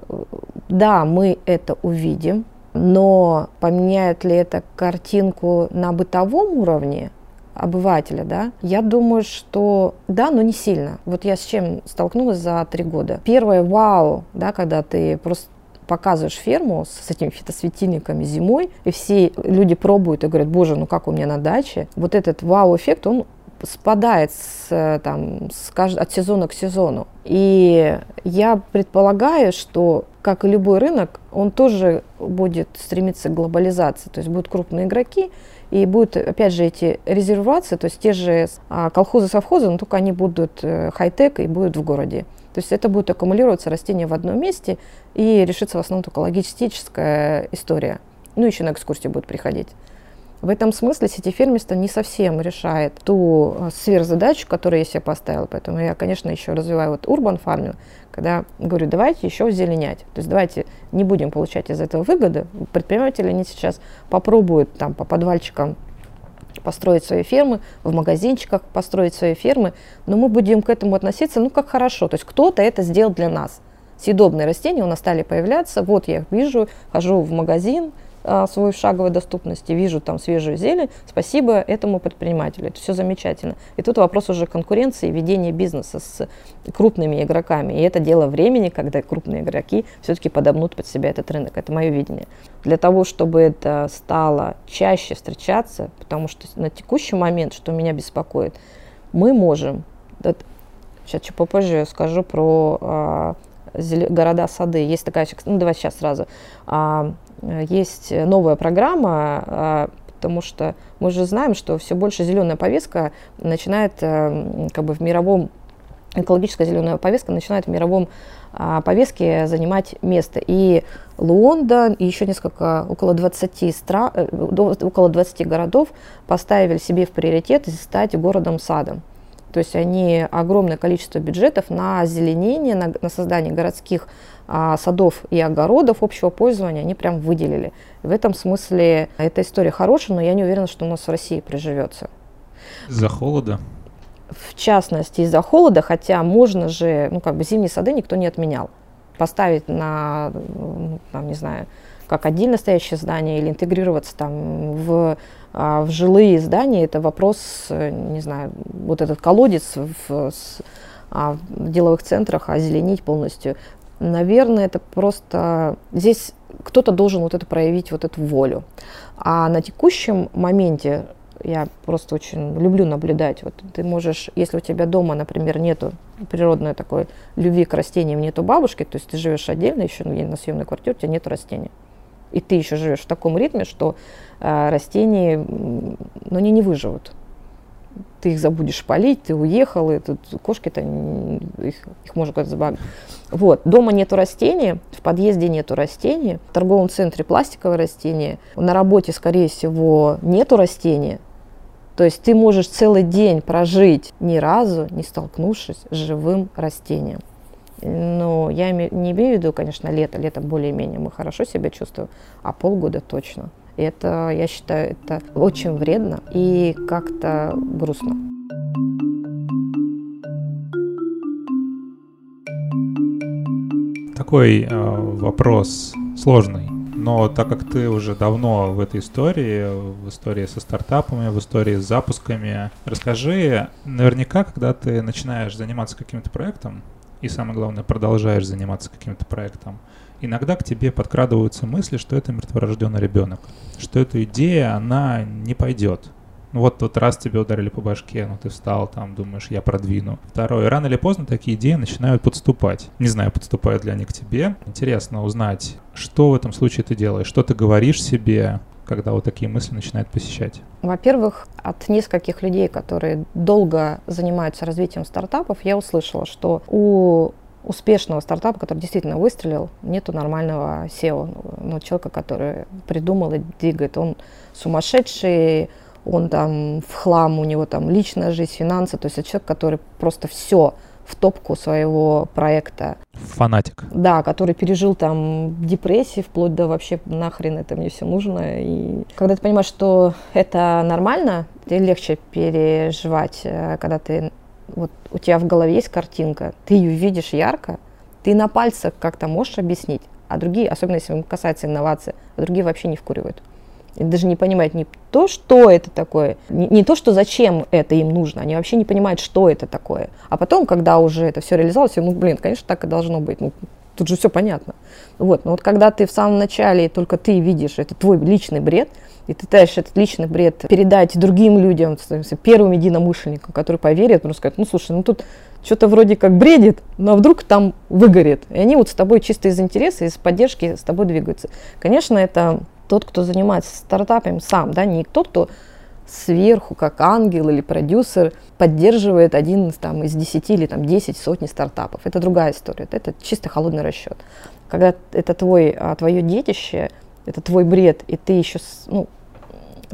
да, мы это увидим, но поменяет ли это картинку на бытовом уровне обывателя, да, я думаю, что да, но не сильно. Вот я с чем столкнулась за три года. Первое вау, да, когда ты просто показываешь ферму с этими фитосветильниками зимой, и все люди пробуют и говорят, боже, ну как у меня на даче. Вот этот вау-эффект, он спадает с, там, с, от сезона к сезону. И я предполагаю, что, как и любой рынок, он тоже будет стремиться к глобализации. То есть будут крупные игроки, и будут, опять же, эти резервации, то есть те же а, колхозы-совхозы, но только они будут э, хай-тек и будут в городе. То есть это будет аккумулироваться растения в одном месте и решится в основном только логистическая история. Ну, еще на экскурсии будут приходить. В этом смысле сетифермерство не совсем решает ту э, сверхзадачу, которую я себе поставила. Поэтому я, конечно, еще развиваю вот урбан фарминг, когда говорю, давайте еще зеленять. То есть давайте не будем получать из этого выгоды. Предприниматели, они сейчас попробуют там по подвальчикам построить свои фермы, в магазинчиках построить свои фермы, но мы будем к этому относиться, ну, как хорошо. То есть кто-то это сделал для нас. Съедобные растения у нас стали появляться, вот я их вижу, хожу в магазин, свой в шаговой доступности, вижу там свежую зелень, спасибо этому предпринимателю. Это все замечательно. И тут вопрос уже конкуренции, ведения бизнеса с крупными игроками. И это дело времени, когда крупные игроки все-таки подобнут под себя этот рынок. Это мое видение. Для того, чтобы это стало чаще встречаться, потому что на текущий момент, что меня беспокоит, мы можем, сейчас чуть попозже скажу про а, города-сады. Есть такая, ну давай сейчас сразу. А, есть новая программа, а, потому что мы же знаем, что все больше зеленая повестка начинает э, как бы в мировом экологическая зеленая повестка начинает в мировом а, повестке занимать место. И Лондон, и еще несколько, около 20, стра, э, около 20 городов поставили себе в приоритет стать городом-садом. То есть они огромное количество бюджетов на озеленение, на, на создание городских а, садов и огородов общего пользования они прям выделили. В этом смысле эта история хорошая, но я не уверена, что у нас в России приживется. Из-за холода? В частности, из-за холода, хотя можно же, ну как бы зимние сады никто не отменял. Поставить на, ну, там, не знаю, как отдельно стоящее здание или интегрироваться там в а в жилые здания это вопрос, не знаю, вот этот колодец в, а в деловых центрах озеленить полностью. Наверное, это просто здесь кто-то должен вот это проявить, вот эту волю. А на текущем моменте я просто очень люблю наблюдать. Вот ты можешь, если у тебя дома, например, нету природной такой любви к растениям, нету бабушки, то есть ты живешь отдельно, еще на съемной квартире, у тебя нет растений и ты еще живешь в таком ритме, что э, растения, ну, они не выживут. Ты их забудешь полить, ты уехал, и тут кошки-то, их, их можно как-то забавить. Вот, дома нету растений, в подъезде нету растений, в торговом центре пластиковые растения, на работе, скорее всего, нету растения. То есть ты можешь целый день прожить ни разу, не столкнувшись с живым растением. Но я не имею в виду, конечно, лето. Лето более-менее мы хорошо себя чувствуем, а полгода точно. И это, я считаю, это очень вредно и как-то грустно. Такой э, вопрос сложный. Но так как ты уже давно в этой истории, в истории со стартапами, в истории с запусками, расскажи, наверняка, когда ты начинаешь заниматься каким-то проектом, и самое главное, продолжаешь заниматься каким-то проектом, иногда к тебе подкрадываются мысли, что это мертворожденный ребенок, что эта идея, она не пойдет. Ну вот, вот раз тебе ударили по башке, ну ты встал там, думаешь, я продвину. Второе, рано или поздно такие идеи начинают подступать. Не знаю, подступают ли они к тебе. Интересно узнать, что в этом случае ты делаешь, что ты говоришь себе, когда вот такие мысли начинают посещать? Во-первых, от нескольких людей, которые долго занимаются развитием стартапов, я услышала, что у успешного стартапа, который действительно выстрелил, нету нормального SEO, ну, человека, который придумал и двигает. Он сумасшедший, он там в хлам, у него там личная жизнь, финансы, то есть это человек, который просто все в топку своего проекта. Фанатик. Да, который пережил там депрессии, вплоть до вообще нахрен это мне все нужно. И когда ты понимаешь, что это нормально, тебе легче переживать, э, когда ты вот у тебя в голове есть картинка, ты ее видишь ярко, ты на пальцах как-то можешь объяснить, а другие, особенно если касается инноваций, а другие вообще не вкуривают даже не понимают не то, что это такое, не, не то, что зачем это им нужно, они вообще не понимают, что это такое. А потом, когда уже это все реализовалось, ну, блин, конечно, так и должно быть. Ну, тут же все понятно. Вот, но вот когда ты в самом начале только ты видишь, это твой личный бред, и ты пытаешься этот личный бред передать другим людям, первым единомышленникам, которые поверят, потому сказать, ну слушай, ну тут что-то вроде как бредит, но вдруг там выгорит. И они вот с тобой чисто из интереса, из поддержки с тобой двигаются. Конечно, это тот, кто занимается стартапами сам, да, не тот, кто сверху, как ангел или продюсер, поддерживает один там, из десяти или там, десять, сотни стартапов. Это другая история, это чисто холодный расчет. Когда это твой, а, твое детище, это твой бред, и ты еще, ну,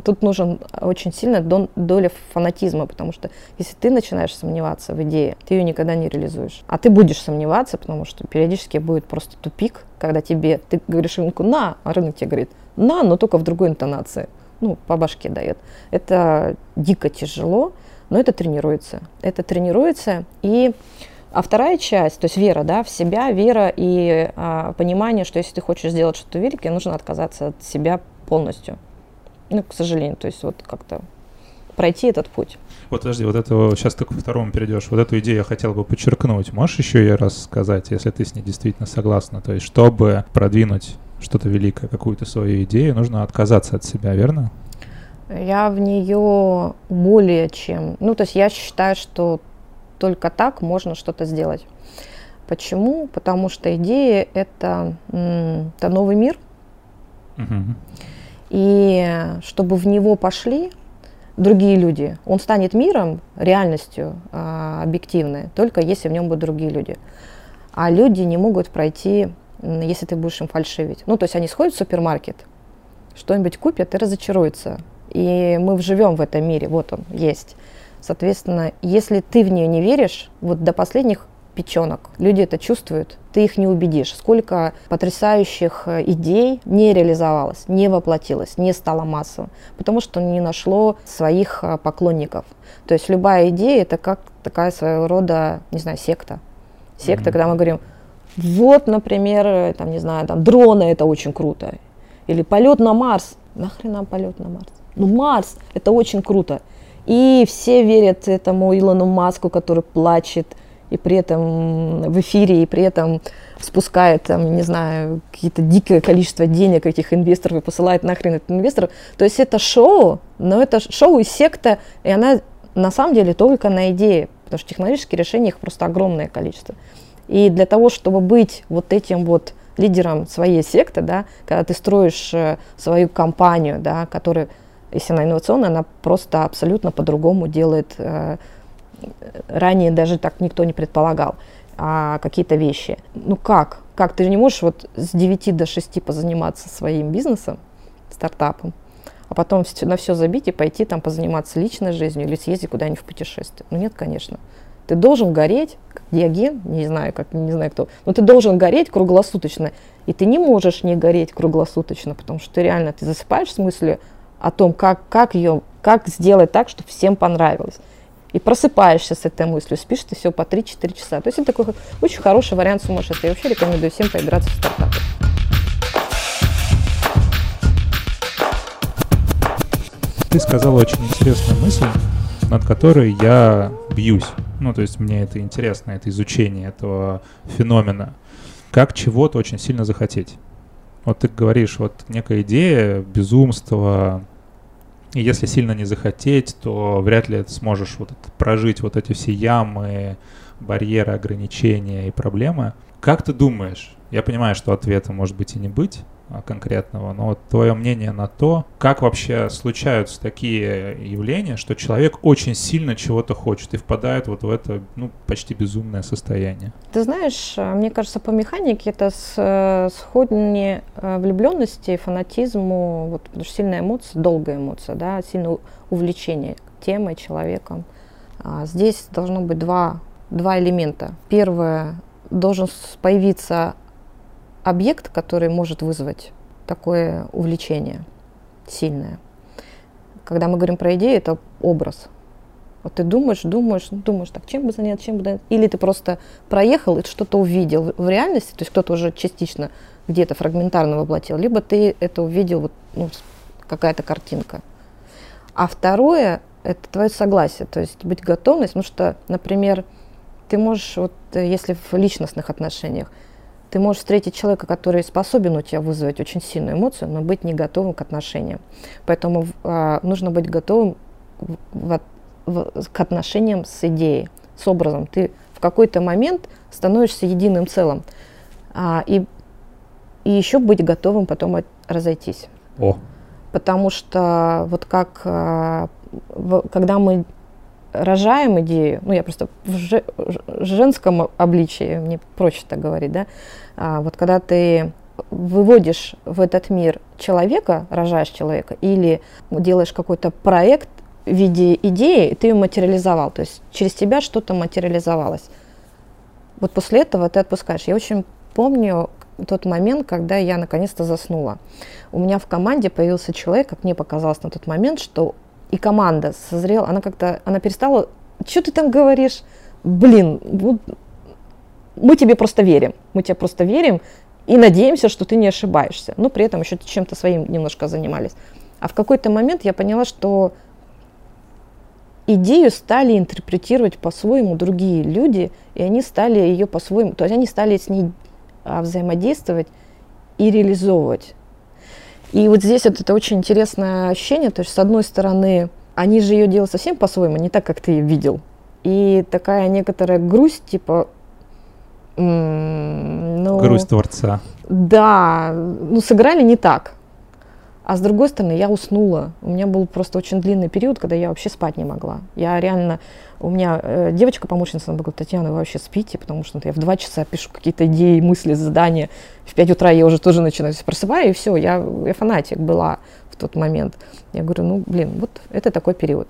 тут нужен очень сильно доля фанатизма, потому что если ты начинаешь сомневаться в идее, ты ее никогда не реализуешь. А ты будешь сомневаться, потому что периодически будет просто тупик, когда тебе, ты говоришь рынку «на», а рынок тебе говорит на, но только в другой интонации. Ну, по башке дает. Это дико тяжело, но это тренируется. Это тренируется. И а вторая часть, то есть вера да, в себя, вера и а, понимание, что если ты хочешь сделать что-то великое, нужно отказаться от себя полностью. Ну, к сожалению, то есть вот как-то пройти этот путь. Вот подожди, вот это сейчас ты ко второму перейдешь. Вот эту идею я хотел бы подчеркнуть. Можешь еще ее раз сказать, если ты с ней действительно согласна? То есть, чтобы продвинуть что-то великое, какую-то свою идею, нужно отказаться от себя, верно? Я в нее более чем... Ну, то есть я считаю, что только так можно что-то сделать. Почему? Потому что идея это, это новый мир. Угу. И чтобы в него пошли другие люди, он станет миром, реальностью э, объективной, только если в нем будут другие люди. А люди не могут пройти, если ты будешь им фальшивить. Ну, то есть они сходят в супермаркет, что-нибудь купят и разочаруются. И мы живем в этом мире, вот он есть. Соответственно, если ты в нее не веришь, вот до последних печенок. Люди это чувствуют, ты их не убедишь. Сколько потрясающих э, идей не реализовалось, не воплотилось, не стало массовым, потому что не нашло своих э, поклонников. То есть любая идея это как такая своего рода, не знаю, секта. Секта, mm-hmm. когда мы говорим, вот, например, э, там, не знаю, там, дроны это очень круто. Или полет на Марс. Нахрен нам полет на Марс? Ну, Марс это очень круто. И все верят этому Илону Маску, который плачет, и при этом в эфире, и при этом спускает, там, не знаю, какие-то дикое количество денег этих инвесторов и посылает нахрен этих инвесторов. То есть это шоу, но это шоу и секта, и она на самом деле только на идее, потому что технологические решения их просто огромное количество. И для того, чтобы быть вот этим вот лидером своей секты, да, когда ты строишь э, свою компанию, да, которая, если она инновационная, она просто абсолютно по-другому делает э, ранее даже так никто не предполагал а, какие-то вещи. Ну как? Как? Ты же не можешь вот с 9 до 6 позаниматься своим бизнесом, стартапом, а потом на все забить и пойти там позаниматься личной жизнью или съездить куда-нибудь в путешествие. Ну нет, конечно. Ты должен гореть, как Диоген, не знаю, как, не знаю кто, но ты должен гореть круглосуточно. И ты не можешь не гореть круглосуточно, потому что ты реально, ты засыпаешь с мыслью о том, как, как ее, как сделать так, чтобы всем понравилось и просыпаешься с этой мыслью, спишь ты все по 3-4 часа. То есть это такой очень хороший вариант сумасшествия. Я вообще рекомендую всем поиграться в стартапы. Ты сказала очень интересную мысль, над которой я бьюсь. Ну, то есть мне это интересно, это изучение этого феномена. Как чего-то очень сильно захотеть. Вот ты говоришь, вот некая идея, безумство, и если сильно не захотеть, то вряд ли ты сможешь вот прожить вот эти все ямы, барьеры, ограничения и проблемы. Как ты думаешь? Я понимаю, что ответа может быть и не быть, конкретного, но вот твое мнение на то, как вообще случаются такие явления, что человек очень сильно чего-то хочет и впадает вот в это ну, почти безумное состояние. Ты знаешь, а, мне кажется, по механике это с, сходнее а, влюбленности, фанатизму, вот, потому что сильная эмоция, долгая эмоция, да, сильное увлечение темой, человеком. А здесь должно быть два, два элемента. Первое, должен появиться объект, который может вызвать такое увлечение сильное. Когда мы говорим про идею, это образ. Вот ты думаешь, думаешь, думаешь, так чем бы заняться, чем бы заняться. Или ты просто проехал и что-то увидел в реальности, то есть кто-то уже частично где-то фрагментарно воплотил, либо ты это увидел, вот, ну, какая-то картинка. А второе – это твое согласие, то есть быть готовность, потому что, например, ты можешь, вот если в личностных отношениях, ты можешь встретить человека, который способен у тебя вызвать очень сильную эмоцию, но быть не готовым к отношениям. Поэтому э, нужно быть готовым в, в, к отношениям с идеей, с образом. Ты в какой-то момент становишься единым целым. А, и, и еще быть готовым потом от, разойтись. О. Потому что вот как а, когда мы рожаем идею, ну я просто в женском обличии, мне проще так говорить, да, а, вот когда ты выводишь в этот мир человека, рожаешь человека, или делаешь какой-то проект в виде идеи, ты ее материализовал, то есть через тебя что-то материализовалось. Вот после этого ты отпускаешь. Я очень помню тот момент, когда я наконец-то заснула. У меня в команде появился человек, как мне показалось на тот момент, что и команда созрела, она как-то, она перестала, что ты там говоришь, блин, вот, мы тебе просто верим, мы тебе просто верим и надеемся, что ты не ошибаешься. Но при этом еще чем-то своим немножко занимались. А в какой-то момент я поняла, что идею стали интерпретировать по-своему другие люди, и они стали ее по-своему, то есть они стали с ней а, взаимодействовать и реализовывать. И вот здесь вот это очень интересное ощущение, то есть с одной стороны, они же ее делают совсем по-своему, не так, как ты видел. И такая некоторая грусть, типа, ну, грусть творца. Да, ну сыграли не так. А с другой стороны, я уснула. У меня был просто очень длинный период, когда я вообще спать не могла. Я реально... У меня э, девочка-помощница, она говорит, Татьяна, вы вообще спите? Потому что я в два часа пишу какие-то идеи, мысли, задания. В пять утра я уже тоже начинаю просыпаю, и все, я, я фанатик была в тот момент. Я говорю, ну, блин, вот это такой период.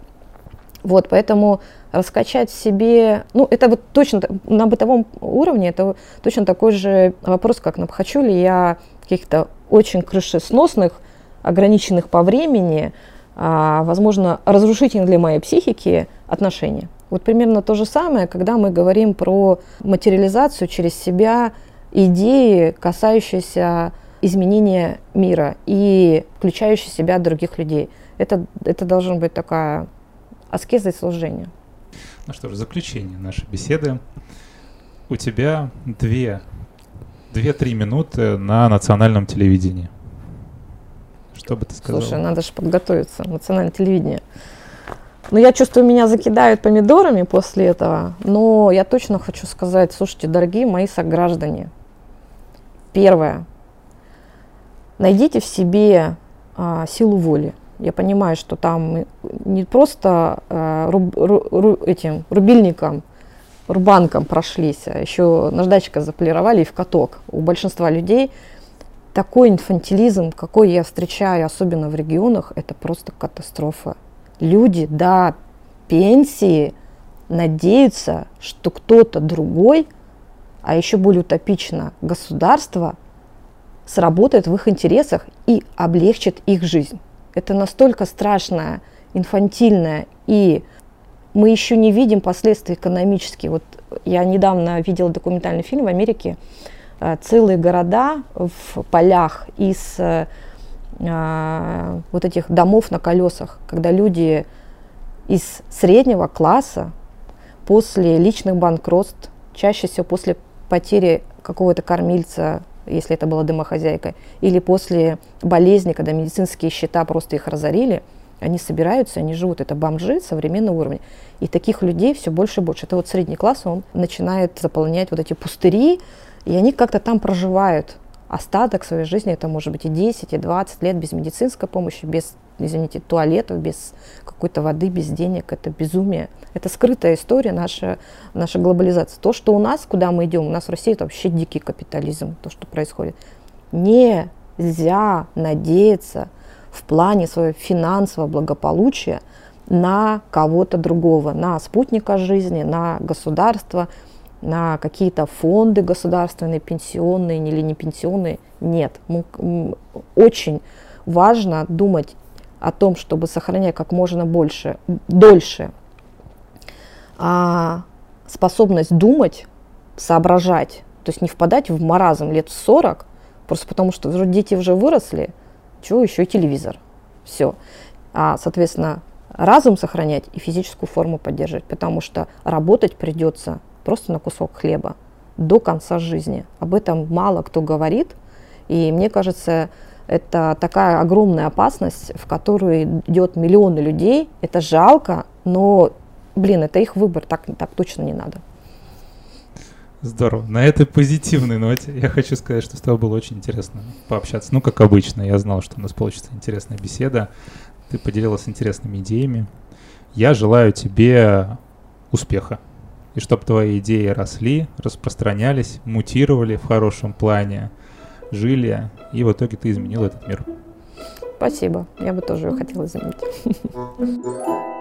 Вот, поэтому раскачать себе, ну, это вот точно на бытовом уровне, это точно такой же вопрос, как на хочу ли я каких-то очень крышесносных, ограниченных по времени, а, возможно, разрушительных для моей психики отношения. Вот примерно то же самое, когда мы говорим про материализацию через себя идеи, касающиеся изменения мира и включающие себя других людей. Это, это должна быть такая аскеза и служение. Ну что ж, заключение нашей беседы. У тебя две, две-три минуты на национальном телевидении. Что бы ты сказала? Слушай, надо же подготовиться. Национальное телевидение. Ну, я чувствую, меня закидают помидорами после этого, но я точно хочу сказать, слушайте, дорогие мои сограждане, первое, найдите в себе а, силу воли. Я понимаю, что там не просто а, ру, ру, этим рубильником, рубанком прошлись, а еще наждачка заполировали и в каток. У большинства людей такой инфантилизм, какой я встречаю, особенно в регионах, это просто катастрофа. Люди до пенсии надеются, что кто-то другой, а еще более утопично государство, сработает в их интересах и облегчит их жизнь. Это настолько страшное, инфантильное, и мы еще не видим последствий экономические. Вот я недавно видела документальный фильм в Америке, целые города в полях из э, э, вот этих домов на колесах, когда люди из среднего класса после личных банкротств, чаще всего после потери какого-то кормильца если это была домохозяйка, или после болезни, когда медицинские счета просто их разорили, они собираются, они живут. Это бомжи современного уровня. И таких людей все больше и больше. Это вот средний класс, он начинает заполнять вот эти пустыри, и они как-то там проживают остаток своей жизни. Это может быть и 10, и 20 лет без медицинской помощи, без извините, туалетов, без какой-то воды, без денег. Это безумие. Это скрытая история наша, наша глобализация. То, что у нас, куда мы идем, у нас в России это вообще дикий капитализм, то, что происходит. Нельзя надеяться в плане своего финансового благополучия на кого-то другого, на спутника жизни, на государство, на какие-то фонды государственные, пенсионные или не пенсионные. Нет, очень важно думать о том, чтобы сохранять как можно больше, дольше а, способность думать, соображать, то есть не впадать в маразм лет в 40, просто потому что дети уже выросли, чего еще и телевизор. Все. А, соответственно, разум сохранять и физическую форму поддерживать, потому что работать придется просто на кусок хлеба до конца жизни. Об этом мало кто говорит, и мне кажется, это такая огромная опасность, в которую идет миллионы людей. Это жалко, но, блин, это их выбор, так, так точно не надо. Здорово. На этой позитивной ноте я хочу сказать, что с тобой было очень интересно пообщаться. Ну, как обычно, я знал, что у нас получится интересная беседа. Ты поделилась интересными идеями. Я желаю тебе успеха. И чтобы твои идеи росли, распространялись, мутировали в хорошем плане – жили, и в итоге ты изменил этот мир. Спасибо. Я бы тоже хотела изменить.